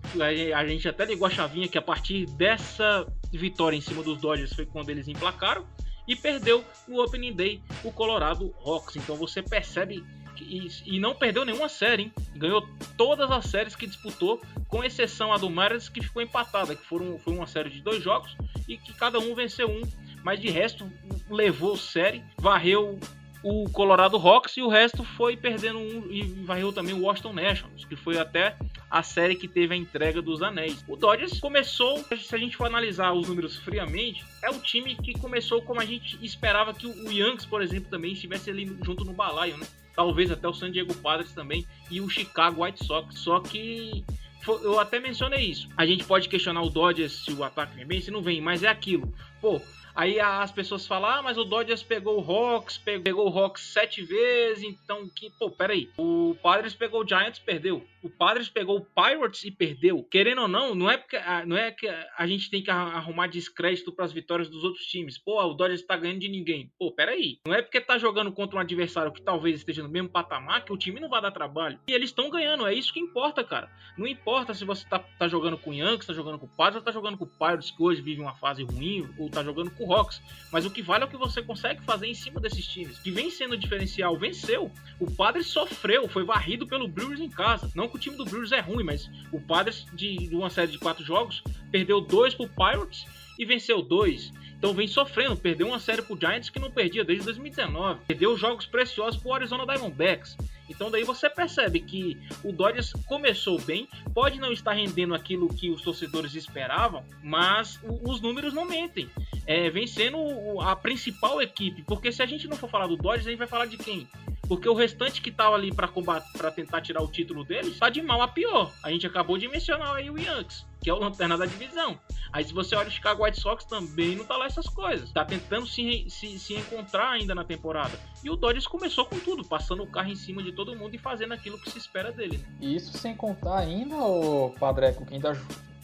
A gente até ligou a chavinha que a partir dessa vitória em cima dos Dodgers foi quando eles emplacaram. E perdeu no Opening Day o Colorado Rocks. Então você percebe e, e não perdeu nenhuma série, hein? Ganhou todas as séries que disputou, com exceção a do Mariners que ficou empatada, que foram, foi uma série de dois jogos e que cada um venceu um, mas de resto levou série, varreu o Colorado Rocks e o resto foi perdendo um e varreu também o Washington Nationals, que foi até a série que teve a entrega dos anéis. O Dodgers começou, se a gente for analisar os números friamente, é o time que começou como a gente esperava que o Yankees, por exemplo, também estivesse ali junto no balaio, né? Talvez até o San Diego Padres também e o Chicago White Sox. Só que eu até mencionei isso. A gente pode questionar o Dodgers se o ataque vem bem, se não vem, mas é aquilo. Pô, Aí as pessoas falam, ah, mas o Dodgers pegou o Hawks, pegou o Hawks sete vezes, então que, pô, peraí. O Padres pegou o Giants, perdeu. O Padres pegou o Pirates e perdeu. Querendo ou não, não é porque não é que a gente tem que arrumar descrédito para as vitórias dos outros times. Pô, o Dodgers tá ganhando de ninguém. Pô, peraí. Não é porque tá jogando contra um adversário que talvez esteja no mesmo patamar que o time não vai dar trabalho. E eles estão ganhando, é isso que importa, cara. Não importa se você tá, tá jogando com o Yankees, tá jogando com o Padres tá jogando com o Pirates, que hoje vive uma fase ruim, ou tá jogando com o Hawks. Mas o que vale é o que você consegue fazer em cima desses times. Que vem sendo diferencial, venceu. O Padres sofreu, foi varrido pelo Brewers em casa. Não que o time do Brewers é ruim, mas o Padres, de, de uma série de quatro jogos, perdeu dois pro Pirates e venceu dois. Então vem sofrendo, perdeu uma série pro Giants que não perdia desde 2019. Perdeu jogos preciosos pro Arizona Diamondbacks. Então daí você percebe que o Dodgers começou bem, pode não estar rendendo aquilo que os torcedores esperavam, mas os números não mentem. É, vem sendo a principal equipe, porque se a gente não for falar do Dodgers, a gente vai falar de quem? Porque o restante que tava ali para para tentar tirar o título deles, tá de mal a pior. A gente acabou de mencionar aí o Yankees, que é o lanterna da divisão. Aí se você olha o Chicago White Sox também não tá lá essas coisas. Tá tentando se, se, se encontrar ainda na temporada. E o Dodgers começou com tudo, passando o carro em cima de todo mundo e fazendo aquilo que se espera dele. Né? Isso sem contar ainda, o Padreco, que ainda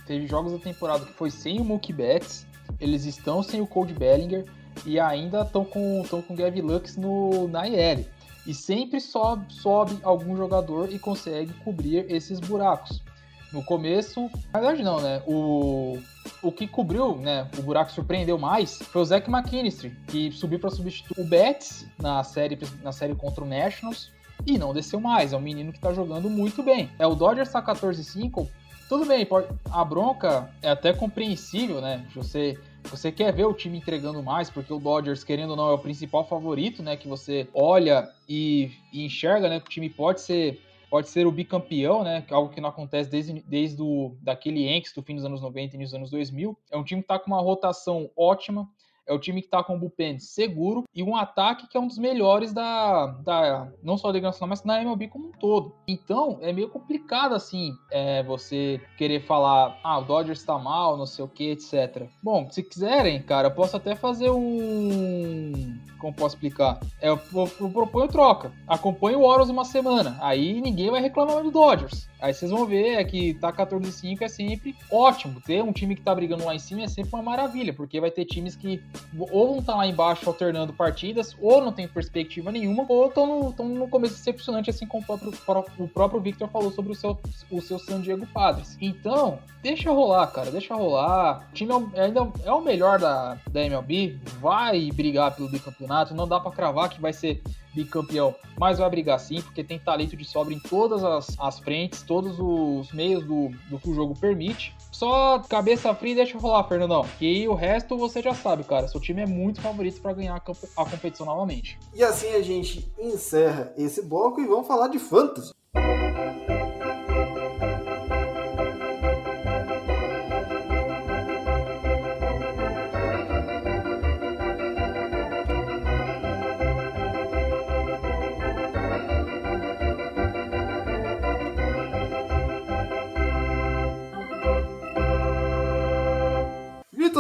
teve jogos da temporada que foi sem o Mookie Betts, eles estão sem o Cold Bellinger e ainda estão com, estão com o Gavin Lux no, na IL. E sempre sobe, sobe algum jogador e consegue cobrir esses buracos. No começo, na verdade não, né? O, o que cobriu, né? O buraco surpreendeu mais foi o Zach McKinstry, que subiu para substituir o Betts na série, na série contra o Nationals e não desceu mais. É um menino que tá jogando muito bem. É o Dodgers tá 14-5. Tudo bem, a bronca é até compreensível, né? Você você quer ver o time entregando mais, porque o Dodgers, querendo ou não, é o principal favorito, né? Que você olha e, e enxerga, né? Que o time pode ser pode ser o bicampeão, né? É algo que não acontece desde, desde o, daquele Yankees do fim dos anos 90 e início dos anos 2000. É um time que está com uma rotação ótima, é o time que está com o bullpen seguro e um ataque que é um dos melhores da, da não só da Liga Nacional, mas na MLB como um todo. Então, é meio complicado, assim, é, você querer falar, ah, o Dodgers está mal, não sei o que, etc. Bom, se quiserem, cara, eu posso até fazer um... Como posso explicar? É, eu, eu, eu proponho troca. Acompanhe o Orioles uma semana. Aí ninguém vai reclamar do Dodgers. Aí vocês vão ver é que tá 14-5 é sempre ótimo. Ter um time que tá brigando lá em cima é sempre uma maravilha, porque vai ter times que ou vão estar tá lá embaixo alternando partidas, ou não tem perspectiva nenhuma, ou estão no, no começo decepcionante, assim como o próprio, o próprio Victor falou sobre o seu, o seu San Diego Padres. Então, deixa rolar, cara, deixa rolar. O time é, ainda é o melhor da, da MLB, vai brigar pelo bicampeonato, não dá para cravar que vai ser bicampeão, mas vai brigar sim, porque tem talento de sobra em todas as, as frentes, todos os meios do, do que o jogo permite. Só cabeça fria e deixa rolar, Fernandão. E o resto você já sabe, cara. Seu time é muito favorito para ganhar a, a competição novamente. E assim a gente encerra esse bloco e vamos falar de Fantasy.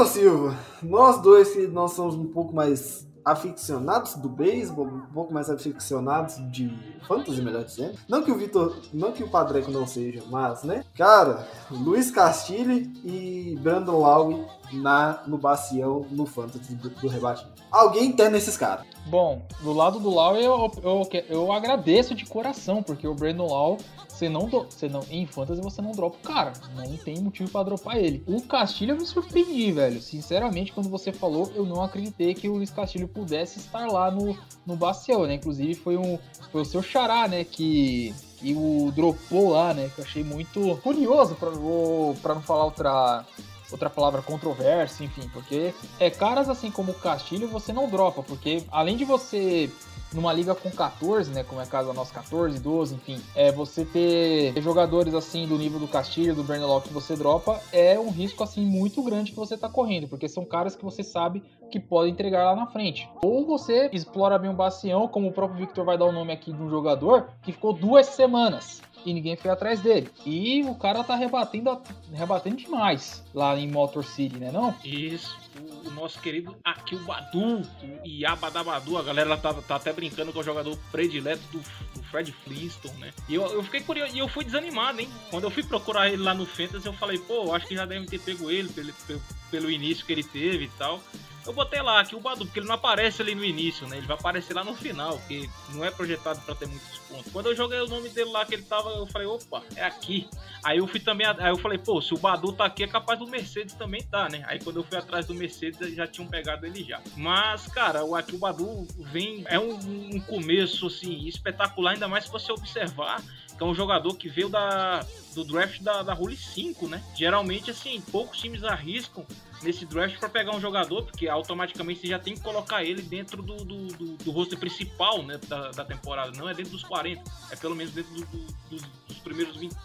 Silva, nós dois que nós somos um pouco mais aficionados do beisebol, um pouco mais aficionados de fantasy, melhor dizendo. Não que o Vitor, não que o Padreco não seja, mas, né? Cara, Luiz Castilho e Brandon Lowe na, no Bacião, no Fantasy do, do Rebate. Alguém tem nesses caras. Bom, do lado do Lau, eu, eu, eu agradeço de coração, porque o Brandon Lau você não, você não em fantasy você não dropa o cara, não tem motivo para dropar ele. O Castilho eu me surpreendi, velho. Sinceramente, quando você falou, eu não acreditei que o Luiz Castilho pudesse estar lá no no Bacião, né? Inclusive foi um foi o seu xará, né, que que o dropou lá, né? Que eu achei muito curioso para não falar outra outra palavra controversa, enfim, porque é caras assim como o Castilho você não dropa, porque além de você numa liga com 14, né, como é o caso da nossa 14, 12, enfim, é você ter jogadores assim do nível do Castilho, do Brandon que você dropa, é um risco assim muito grande que você tá correndo, porque são caras que você sabe que podem entregar lá na frente. Ou você explora bem o Bacião, como o próprio Victor vai dar o nome aqui de um jogador que ficou duas semanas e ninguém foi atrás dele. E o cara tá rebatendo, rebatendo demais lá em Motor City, né não? Isso. O, o nosso querido Akil Badu, o Iabadabadu, a galera tá, tá até brincando com o jogador predileto do, do Fred Flintstone, né? E eu, eu fiquei curioso, e eu fui desanimado, hein? Quando eu fui procurar ele lá no Fantasy, eu falei, pô, acho que já devem ter pego ele pelo, pelo início que ele teve e tal. Eu botei lá aqui o Badu, porque ele não aparece ali no início, né? Ele vai aparecer lá no final, porque não é projetado para ter muitos pontos. Quando eu joguei o nome dele lá que ele tava, eu falei, opa, é aqui. Aí eu fui também, aí eu falei, pô, se o Badu tá aqui, é capaz do Mercedes também tá, né? Aí quando eu fui atrás do Mercedes, já tinham pegado ele já. Mas, cara, o aqui o Badu vem, é um, um começo, assim, espetacular, ainda mais se você observar que é um jogador que veio da, do draft da, da Rule 5, né? Geralmente, assim, poucos times arriscam nesse draft para pegar um jogador, porque automaticamente você já tem que colocar ele dentro do, do, do, do roster principal né, da, da, temporada. Não é dentro dos 40, é pelo menos dentro do, dos, dos, primeiros 20,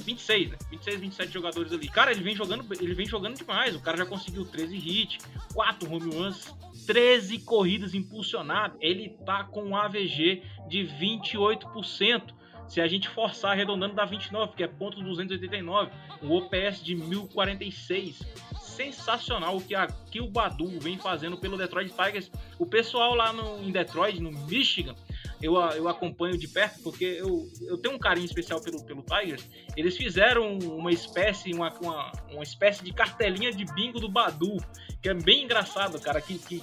26, né? 26, 27 jogadores ali. Cara, ele vem jogando, ele vem jogando demais. O cara já conseguiu 13 hits, 4 home runs, 13 corridas impulsionadas. Ele tá com um AVG de 28%. Se a gente forçar arredondando dá 29, que é ponto 289, um OPS de 1046. Sensacional o que aqui o Badu vem fazendo pelo Detroit Tigers. O pessoal lá no, em Detroit, no Michigan, eu, eu acompanho de perto porque eu, eu tenho um carinho especial pelo, pelo Tigers. Eles fizeram uma espécie, uma, uma, uma espécie de cartelinha de bingo do Badu, que é bem engraçado, cara, que, que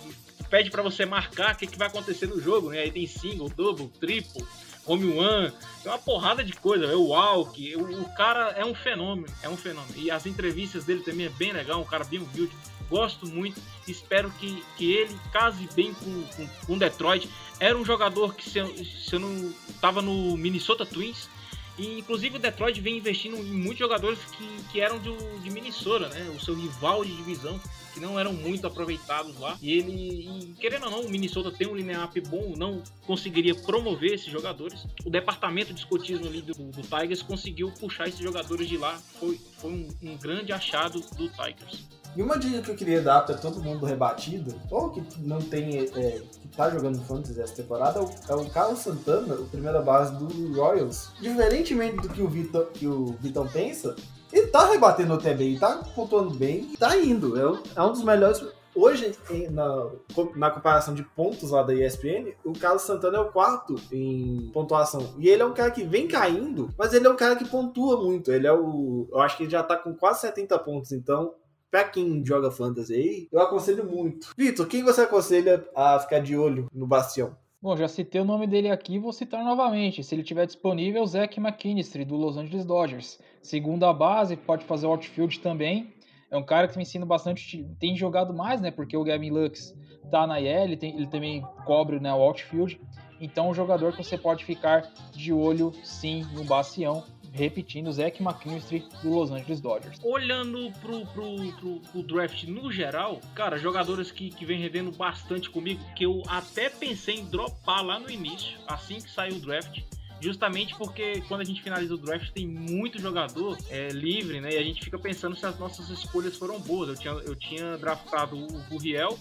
pede para você marcar o que, que vai acontecer no jogo, né? Aí tem single, double, triple One, tem uma porrada de coisa, é o Walk, o, o, cara é um fenômeno, é um fenômeno. E as entrevistas dele também é bem legal, um cara bem humilde, gosto muito, espero que, que ele case bem com, com, com Detroit. Era um jogador que se, se eu não tava no Minnesota Twins, e inclusive o Detroit vem investindo em muitos jogadores que, que eram do, de Minnesota, né? O seu rival de divisão, que não eram muito aproveitados lá. E ele, e, querendo ou não, o Minnesota tem um line-up bom, não conseguiria promover esses jogadores. O departamento de escotismo ali do, do Tigers conseguiu puxar esses jogadores de lá. Foi, foi um, um grande achado do Tigers. E uma dica que eu queria dar para todo mundo rebatido, ou que não tem, é, que tá jogando Fantasy essa temporada, é o é Carlos Santana, o primeira base do Royals. Diferentemente do que o Vitão, que o Vitão pensa, tá rebatendo até bem, tá pontuando bem, tá indo. É, é um dos melhores. Hoje, na, na comparação de pontos lá da ESPN, o Carlos Santana é o quarto em pontuação. E ele é um cara que vem caindo, mas ele é um cara que pontua muito. Ele é o. Eu acho que ele já tá com quase 70 pontos, então Pra quem joga fantasy aí, eu aconselho muito. Vitor, quem você aconselha a ficar de olho no Bastião? Bom, já citei o nome dele aqui, vou citar novamente. Se ele estiver disponível, o Zach McKinstry, do Los Angeles Dodgers. Segunda base, pode fazer o outfield também. É um cara que me ensina bastante, tem jogado mais, né? Porque o Gavin Lux tá na IL, ele, tem, ele também cobre né, o outfield. Então, um jogador que você pode ficar de olho, sim, no Bastião repetindo, Zach McKinstry do Los Angeles Dodgers. Olhando pro, pro, pro, pro draft no geral, cara, jogadores que, que vem rendendo bastante comigo, que eu até pensei em dropar lá no início, assim que saiu o draft, justamente porque quando a gente finaliza o draft tem muito jogador é, livre, né? E a gente fica pensando se as nossas escolhas foram boas. Eu tinha, eu tinha draftado o Gurriel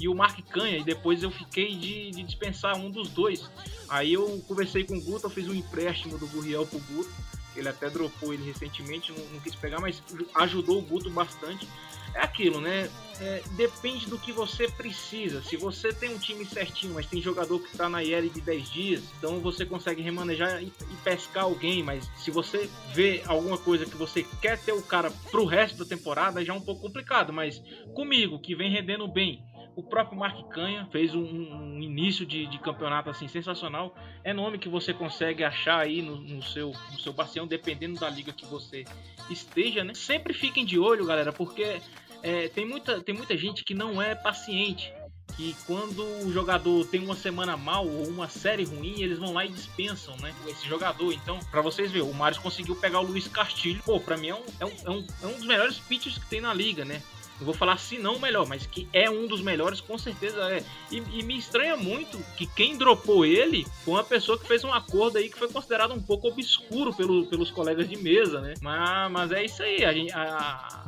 e o Mark Canha, e depois eu fiquei de, de, dispensar um dos dois. Aí eu conversei com o Guto, eu fiz um empréstimo do Gurriel pro Guto ele até dropou ele recentemente, não, não quis pegar, mas ajudou o Guto bastante. É aquilo, né? É, depende do que você precisa. Se você tem um time certinho, mas tem jogador que está na IL de 10 dias, então você consegue remanejar e, e, pescar alguém. Mas se você vê alguma coisa que você quer ter o cara pro resto da temporada, já é um pouco complicado. Mas comigo, que vem rendendo bem, o próprio Mark Canha fez um, um início de, de, campeonato assim sensacional. É nome que você consegue achar aí no, no, seu, no seu bacião, dependendo da liga que você esteja, né? Sempre fiquem de olho, galera, porque é, tem, muita, tem muita gente que não é paciente. Que quando o jogador tem uma semana mal ou uma série ruim, eles vão lá e dispensam, né? Esse jogador. Então, para vocês verem, o Marius conseguiu pegar o Luiz Castilho. Pô, pra mim é um, é um, é um, é um dos melhores pitchers que tem na liga, né? Não vou falar se não o melhor, mas que é um dos melhores, com certeza é. E, e, me estranha muito que quem dropou ele foi uma pessoa que fez um acordo aí que foi considerado um pouco obscuro pelo, pelos colegas de mesa, né? Mas, mas é isso aí, a gente, a,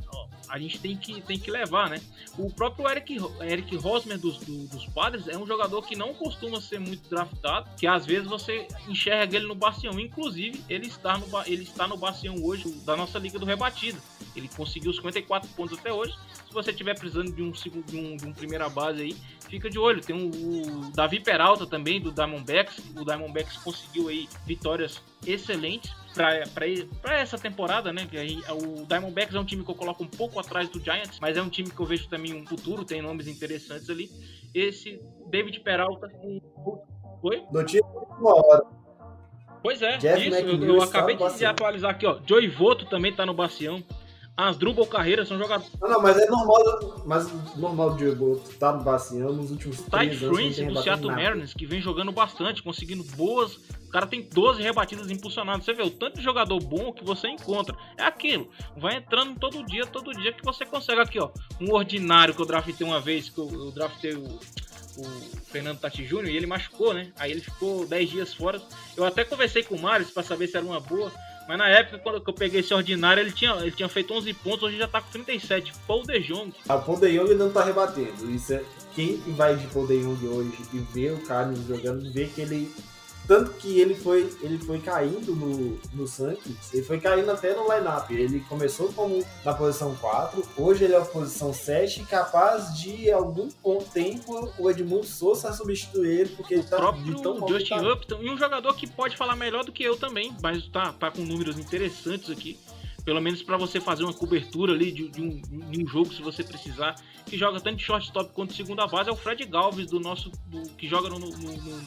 a gente tem que, tem que levar, né? O próprio Eric, Eric Rosmer dos, do, dos Padres é um jogador que não costuma ser muito draftado, que às vezes você enxerga ele no bastião. Inclusive, ele está no, ele está no bastião hoje da nossa Liga do Rebatido. Ele conseguiu 54 pontos até hoje. Se você estiver precisando de um, de um, de um primeira base aí, fica de olho. Tem o, o Davi Peralta também, do Diamondbacks. O Diamondbacks conseguiu aí vitórias excelentes para essa temporada, né? O Diamondbacks é um time que eu coloco um pouco atrás do Giants, mas é um time que eu vejo também um futuro, tem nomes interessantes ali. Esse David Peralta. Oi? Notícia uma hora. Pois é, Jeff isso, eu, eu acabei de atualizar aqui, ó. Joey Voto também tá no Bacião. Asdrubal Carreira são jogadores. Não, não, mas é normal, mas normal estar tá no Bacião nos últimos Ty três anos. Ty do Seattle Mariners, que vem jogando bastante, conseguindo boas. O cara tem 12 rebatidas impulsionadas. Você vê o tanto de jogador bom que você encontra. É aquilo. Vai entrando todo dia, todo dia que você consegue. Aqui, ó. Um ordinário que eu draftei uma vez, que eu, eu draftei o o Fernando Tati Júnior e ele machucou, né? Aí ele ficou 10 dias fora. Eu até conversei com o Marius para saber se era uma boa. Mas na época, quando eu peguei esse ordinário, ele tinha, ele tinha feito 11 pontos, hoje já tá com 37. Paul De Jong. Ah, Paul De Jong não tá rebatendo. Isso é, quem vai de Paul De Jong hoje e vê o Carlos jogando, vê que ele tanto que ele foi, ele foi caindo no, no Sankis, ele foi caindo até no lineup. Ele começou como na posição 4, hoje ele é na posição 7, capaz de, algum tempo, o Edmundo Souza substituir ele, porque ele tá o próprio de tão Justin tá. Upton, e um jogador que pode falar melhor do que eu também, mas tá, tá com números interessantes aqui. Pelo menos para você fazer uma cobertura ali de, de, um, de, um, jogo, se você precisar. Que joga tanto de shortstop quanto de segunda base. É o Fred Galves, do nosso. Do, que joga no, no, no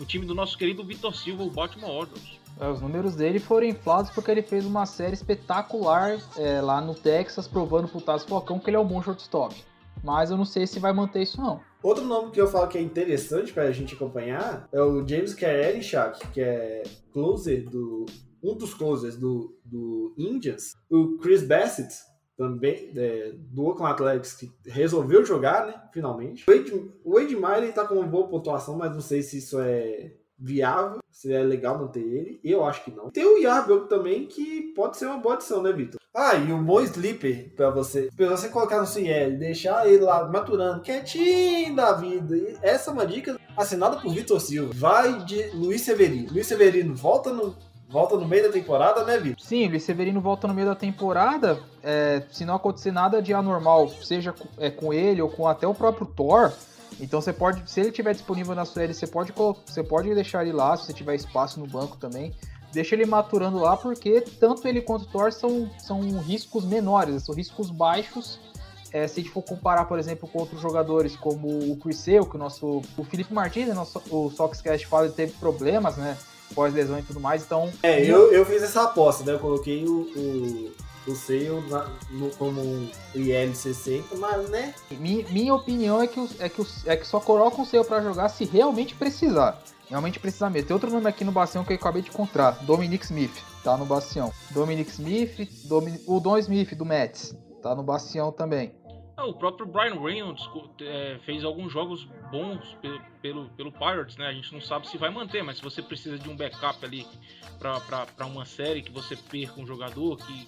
o time do nosso querido Vitor Silva, o Baltimore Orioles. É, os números dele foram inflados porque ele fez uma série espetacular é, lá no Texas, provando pro Taz Falcão que ele é um bom shortstop. Mas eu não sei se vai manter isso não. Outro nome que eu falo que é interessante pra gente acompanhar é o James Kerenchak, que é closer do um dos closers do, do Indians, o Chris Bassett, também é, do Oakland Athletics que resolveu jogar, né? Finalmente. O Ed, o Ed Miley tá com uma boa pontuação, mas não sei se isso é viável, se é legal manter ele. Eu acho que não. Tem o Yarbrough também, que pode ser uma boa adição, né, Vitor? Ah, e o Mo Sleeper pra você. Pra você colocar no CL, deixar ele lá maturando, quietinho da vida. E essa é uma dica assinada por Vitor Silva. Vai de Luiz Severino. Luiz Severino volta no volta no meio da temporada, né, Vitor? Sim, o Luiz Severino volta no meio da temporada. É, se não acontecer nada de anormal, seja é, com ele ou com até o próprio Thor, então você pode, se ele tiver disponível na sua você pode, você pode deixar ele lá, se você tiver espaço no banco também. Deixa ele maturando lá, porque tanto ele quanto o Thor são, são riscos menores, são riscos baixos. É, se a gente for comparar, por exemplo, com outros jogadores como o Sale, que o nosso o Felipe Martins, nosso, o Soxcast fala, ele teve problemas, né? Pós-lesão e tudo mais, então... É, eu, eu fiz essa aposta, né? Eu coloquei o, o, o Sale no, como um IL 60, mas, né? Minha, minha opinião é que, o, é, que o, é que só coloca o Sale pra jogar se realmente precisar. Realmente precisar mesmo. Tem outro nome aqui no Bacião que eu acabei de encontrar. Dominic Smith, tá no Bacião. Dominic Smith, Domin... o Don Smith do Mets, tá no Bacião também. Ah, o próprio Brian Reynolds é, fez alguns jogos bons pelo, pelo, pelo, Pirates, né? A gente não sabe se vai manter, mas se você precisa de um backup ali para uma série que você perca um jogador, que,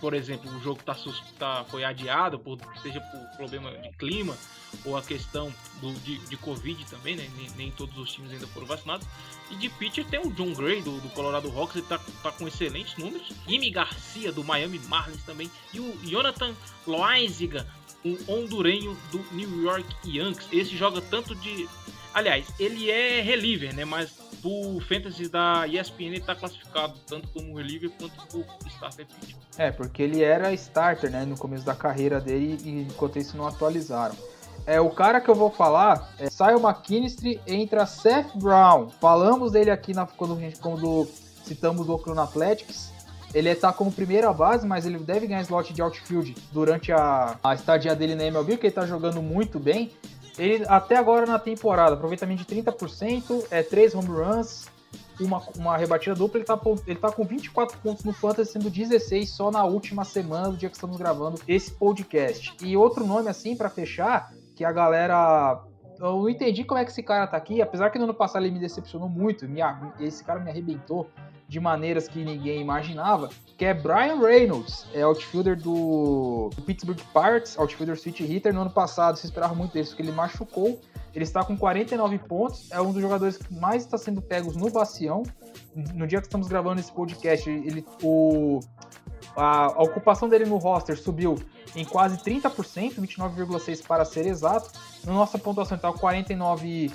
por exemplo, o jogo tá, tá, foi adiado, por, seja por problema de clima ou a questão do, de, de Covid também, né? Nem, nem, todos os times ainda foram vacinados. E de pitcher tem o John Gray do, do Colorado Rocks, ele tá, tá com excelentes números. Jimmy Garcia do Miami Marlins também. E o Jonathan Loaiziga, um hondurenho do New York Yankees. Esse joga tanto de. Aliás, ele é reliever, né? Mas do Fantasy da ESPN ele tá classificado tanto como reliever quanto como starter pitcher. É, porque ele era starter, né, no começo da carreira dele e enquanto isso não atualizaram. É, o cara que eu vou falar é Sion McKinstry entra Seth Brown. Falamos dele aqui na, quando, quando citamos o Oakland Athletics. Ele está como primeira base, mas ele deve ganhar slot de outfield durante a, a estadia dele na MLB, porque ele está jogando muito bem. Ele até agora na temporada, aproveitamento de 30%, é 3 home runs, uma, uma rebatida dupla, ele tá, ele tá com 24 pontos no Fantasy, sendo 16 só na última semana do dia que estamos gravando esse podcast. E outro nome assim para fechar, que a galera eu não entendi como é que esse cara tá aqui, apesar que no ano passado ele me decepcionou muito, me, esse cara me arrebentou de maneiras que ninguém imaginava, que é Brian Reynolds, é outfielder do, Pittsburgh Pirates, outfielder switch hitter. No ano passado se esperava muito dele, porque ele machucou. Ele está com 49 pontos, é um dos jogadores que mais está sendo pegos no bacião. No dia que estamos gravando esse podcast, ele, o, a, a ocupação dele no roster subiu em quase 30%, 29,6% para ser exato. Na nossa pontuação está 49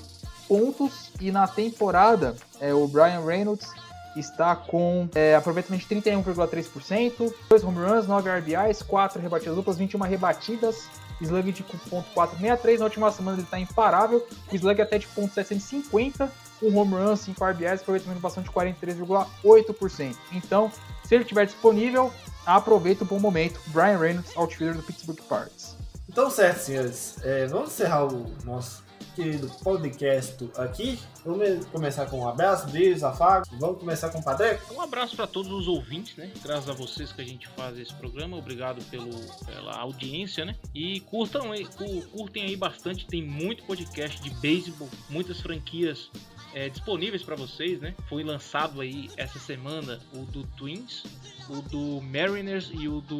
pontos. E na temporada é, o Brian Reynolds está com é, aproveitamento de 31,3%, 2 home runs, 9 RBIs, 4 rebatidas duplas, 21 rebatidas, slug de .463, na última semana ele está imparável, slug até de .750, um home run, 5 RBIs, aproveitamento bastante de 43,8%. Então, se ele estiver disponível, aproveita o bom momento. Brian Reynolds, outfielder do Pittsburgh Pirates. Então, certo, senhores. É, vamos encerrar o nosso querido podcast aqui. Vamos começar com um abraço, beijo, afago. Vamos começar com o Padreco? Um abraço para todos os ouvintes, né? Graças a vocês que a gente faz esse programa. Obrigado pelo, pela audiência, né? E curtam aí, curtem aí bastante. Tem muito podcast de beisebol, muitas franquias é, disponíveis para vocês, né? Foi lançado aí essa semana o do Twins, o do Mariners e o do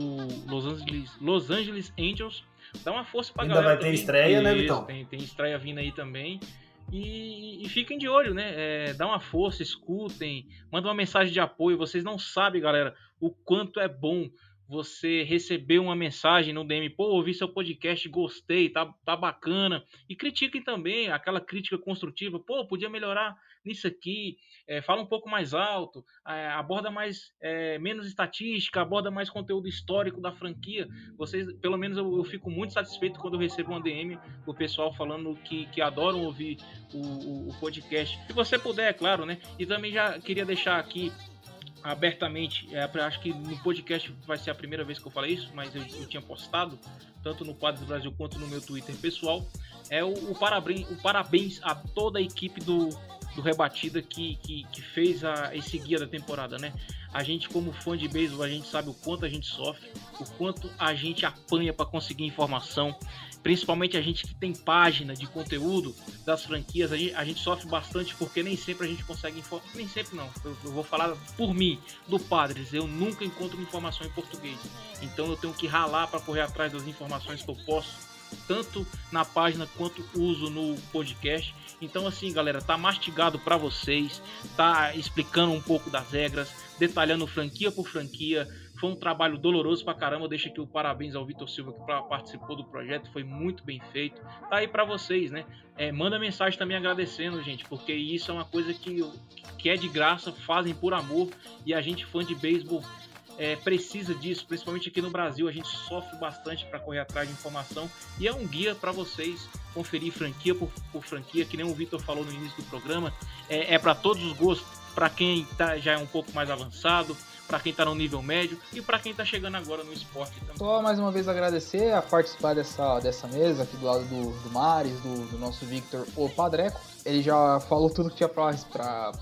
Los Angeles, Los Angeles Angels. Dá uma força pra Ainda galera. Ainda vai ter estreia, né, Vitão? Tem, tem estreia vindo aí também. E, e, fiquem de olho, né? É, dá uma força, escutem, manda uma mensagem de apoio. Vocês não sabem, galera, o quanto é bom você receber uma mensagem no DM, pô, ouvi seu podcast, gostei, tá, tá bacana. E critiquem também aquela crítica construtiva, pô, podia melhorar nisso aqui, é, fala um pouco mais alto, é, aborda mais é, menos estatística, aborda mais conteúdo histórico da franquia. Vocês, pelo menos eu, eu, fico muito satisfeito quando eu recebo uma DM do pessoal falando que, que adoram ouvir o, o, o podcast. Se você puder, é claro, né? E também já queria deixar aqui abertamente, é, acho que no podcast vai ser a primeira vez que eu falei isso, mas eu, eu tinha postado, tanto no Quadro do Brasil quanto no meu Twitter pessoal, é o, o, parabéns, o parabéns a toda a equipe do, do Rebatida que, que, que fez a, esse guia da temporada, né? A gente, como fã de beisebol, a gente sabe o quanto a gente sofre, o quanto a gente apanha para conseguir informação principalmente a gente que tem página de conteúdo das franquias, a gente, a gente sofre bastante porque nem sempre a gente consegue informar. Nem sempre não, eu, eu, vou falar por mim, do Padres, eu nunca encontro informação em português. Então eu tenho que ralar para correr atrás das informações que eu posso, tanto na página quanto uso no podcast. Então assim, galera, tá mastigado para vocês, tá explicando um pouco das regras, detalhando franquia por franquia foi um trabalho doloroso pra caramba. Deixa aqui o parabéns ao Vitor Silva que participou do projeto. Foi muito bem feito. Tá aí para vocês, né? É, manda mensagem também agradecendo, gente, porque isso é uma coisa que, que é de graça, fazem por amor. E a gente, fã de beisebol, é, precisa disso, principalmente aqui no Brasil. A gente sofre bastante para correr atrás de informação. E é um guia para vocês conferir franquia por, por, franquia, que nem o Vitor falou no início do programa. É, é para todos os gostos, para quem tá, já é um pouco mais avançado para quem está no nível médio e para quem está chegando agora no esporte também. Só mais uma vez agradecer a participar dessa, dessa mesa aqui do lado do, do Mares, do, do nosso Victor, o Padreco. Ele já falou tudo que tinha para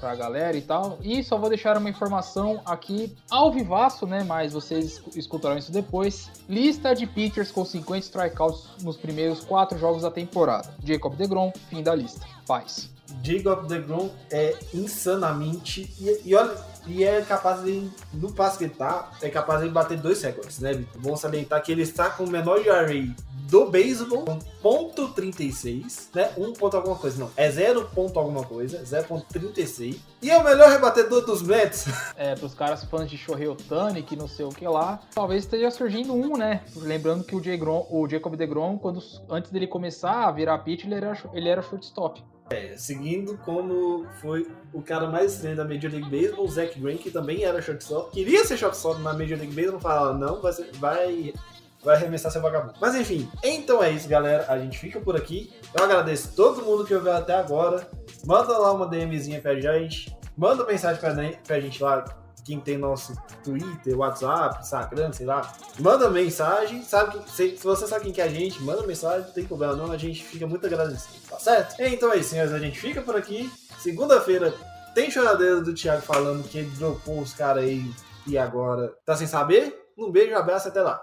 a galera e tal. E só vou deixar uma informação aqui ao vivaço, né? Mas vocês escutarão isso depois. Lista de pitchers com 50 strikeouts nos primeiros quatro jogos da temporada. Jacob DeGrom, fim da lista. Paz. Jacob DeGrom é insanamente. E, e, olha, e é capaz de, no passo que ele tá, é capaz de bater dois recordes, né? Bom salientar que ele está com o menor ERA do beisebol, ponto 36, né? 1 ponto alguma coisa, não. É 0 ponto alguma coisa, 0.36. E é o melhor rebatedor dos Mets. *laughs* É, pros caras fãs de Shohei Otani, que não sei o que lá, talvez esteja surgindo um, né? Lembrando que o, Jay Grom, o Jacob DeGrom, quando, antes dele começar a virar pitch, ele era, ele era shortstop. É, seguindo como foi o cara mais estranho da Major League Baseball, o Zach Green, que também era shortstop. Queria ser shortstop na Major League Baseball, falava, não, vai, ser, vai, vai arremessar seu vagabundo. Mas enfim, então é isso, galera. A gente fica por aqui. Eu agradeço todo mundo que ouviu até agora. Manda lá uma DMzinha pra gente. Manda mensagem pra, pra gente lá quem tem nosso Twitter, WhatsApp, Instagram, sei lá, manda mensagem, sabe que, se, se, você sabe quem que é a gente, manda mensagem, não tem problema não, a gente fica muito agradecido, tá certo? Então é isso, senhores, a gente fica por aqui. Segunda-feira tem choradeira do Thiago falando que ele dropou os caras aí e agora tá sem saber. Um beijo, um abraço, até lá.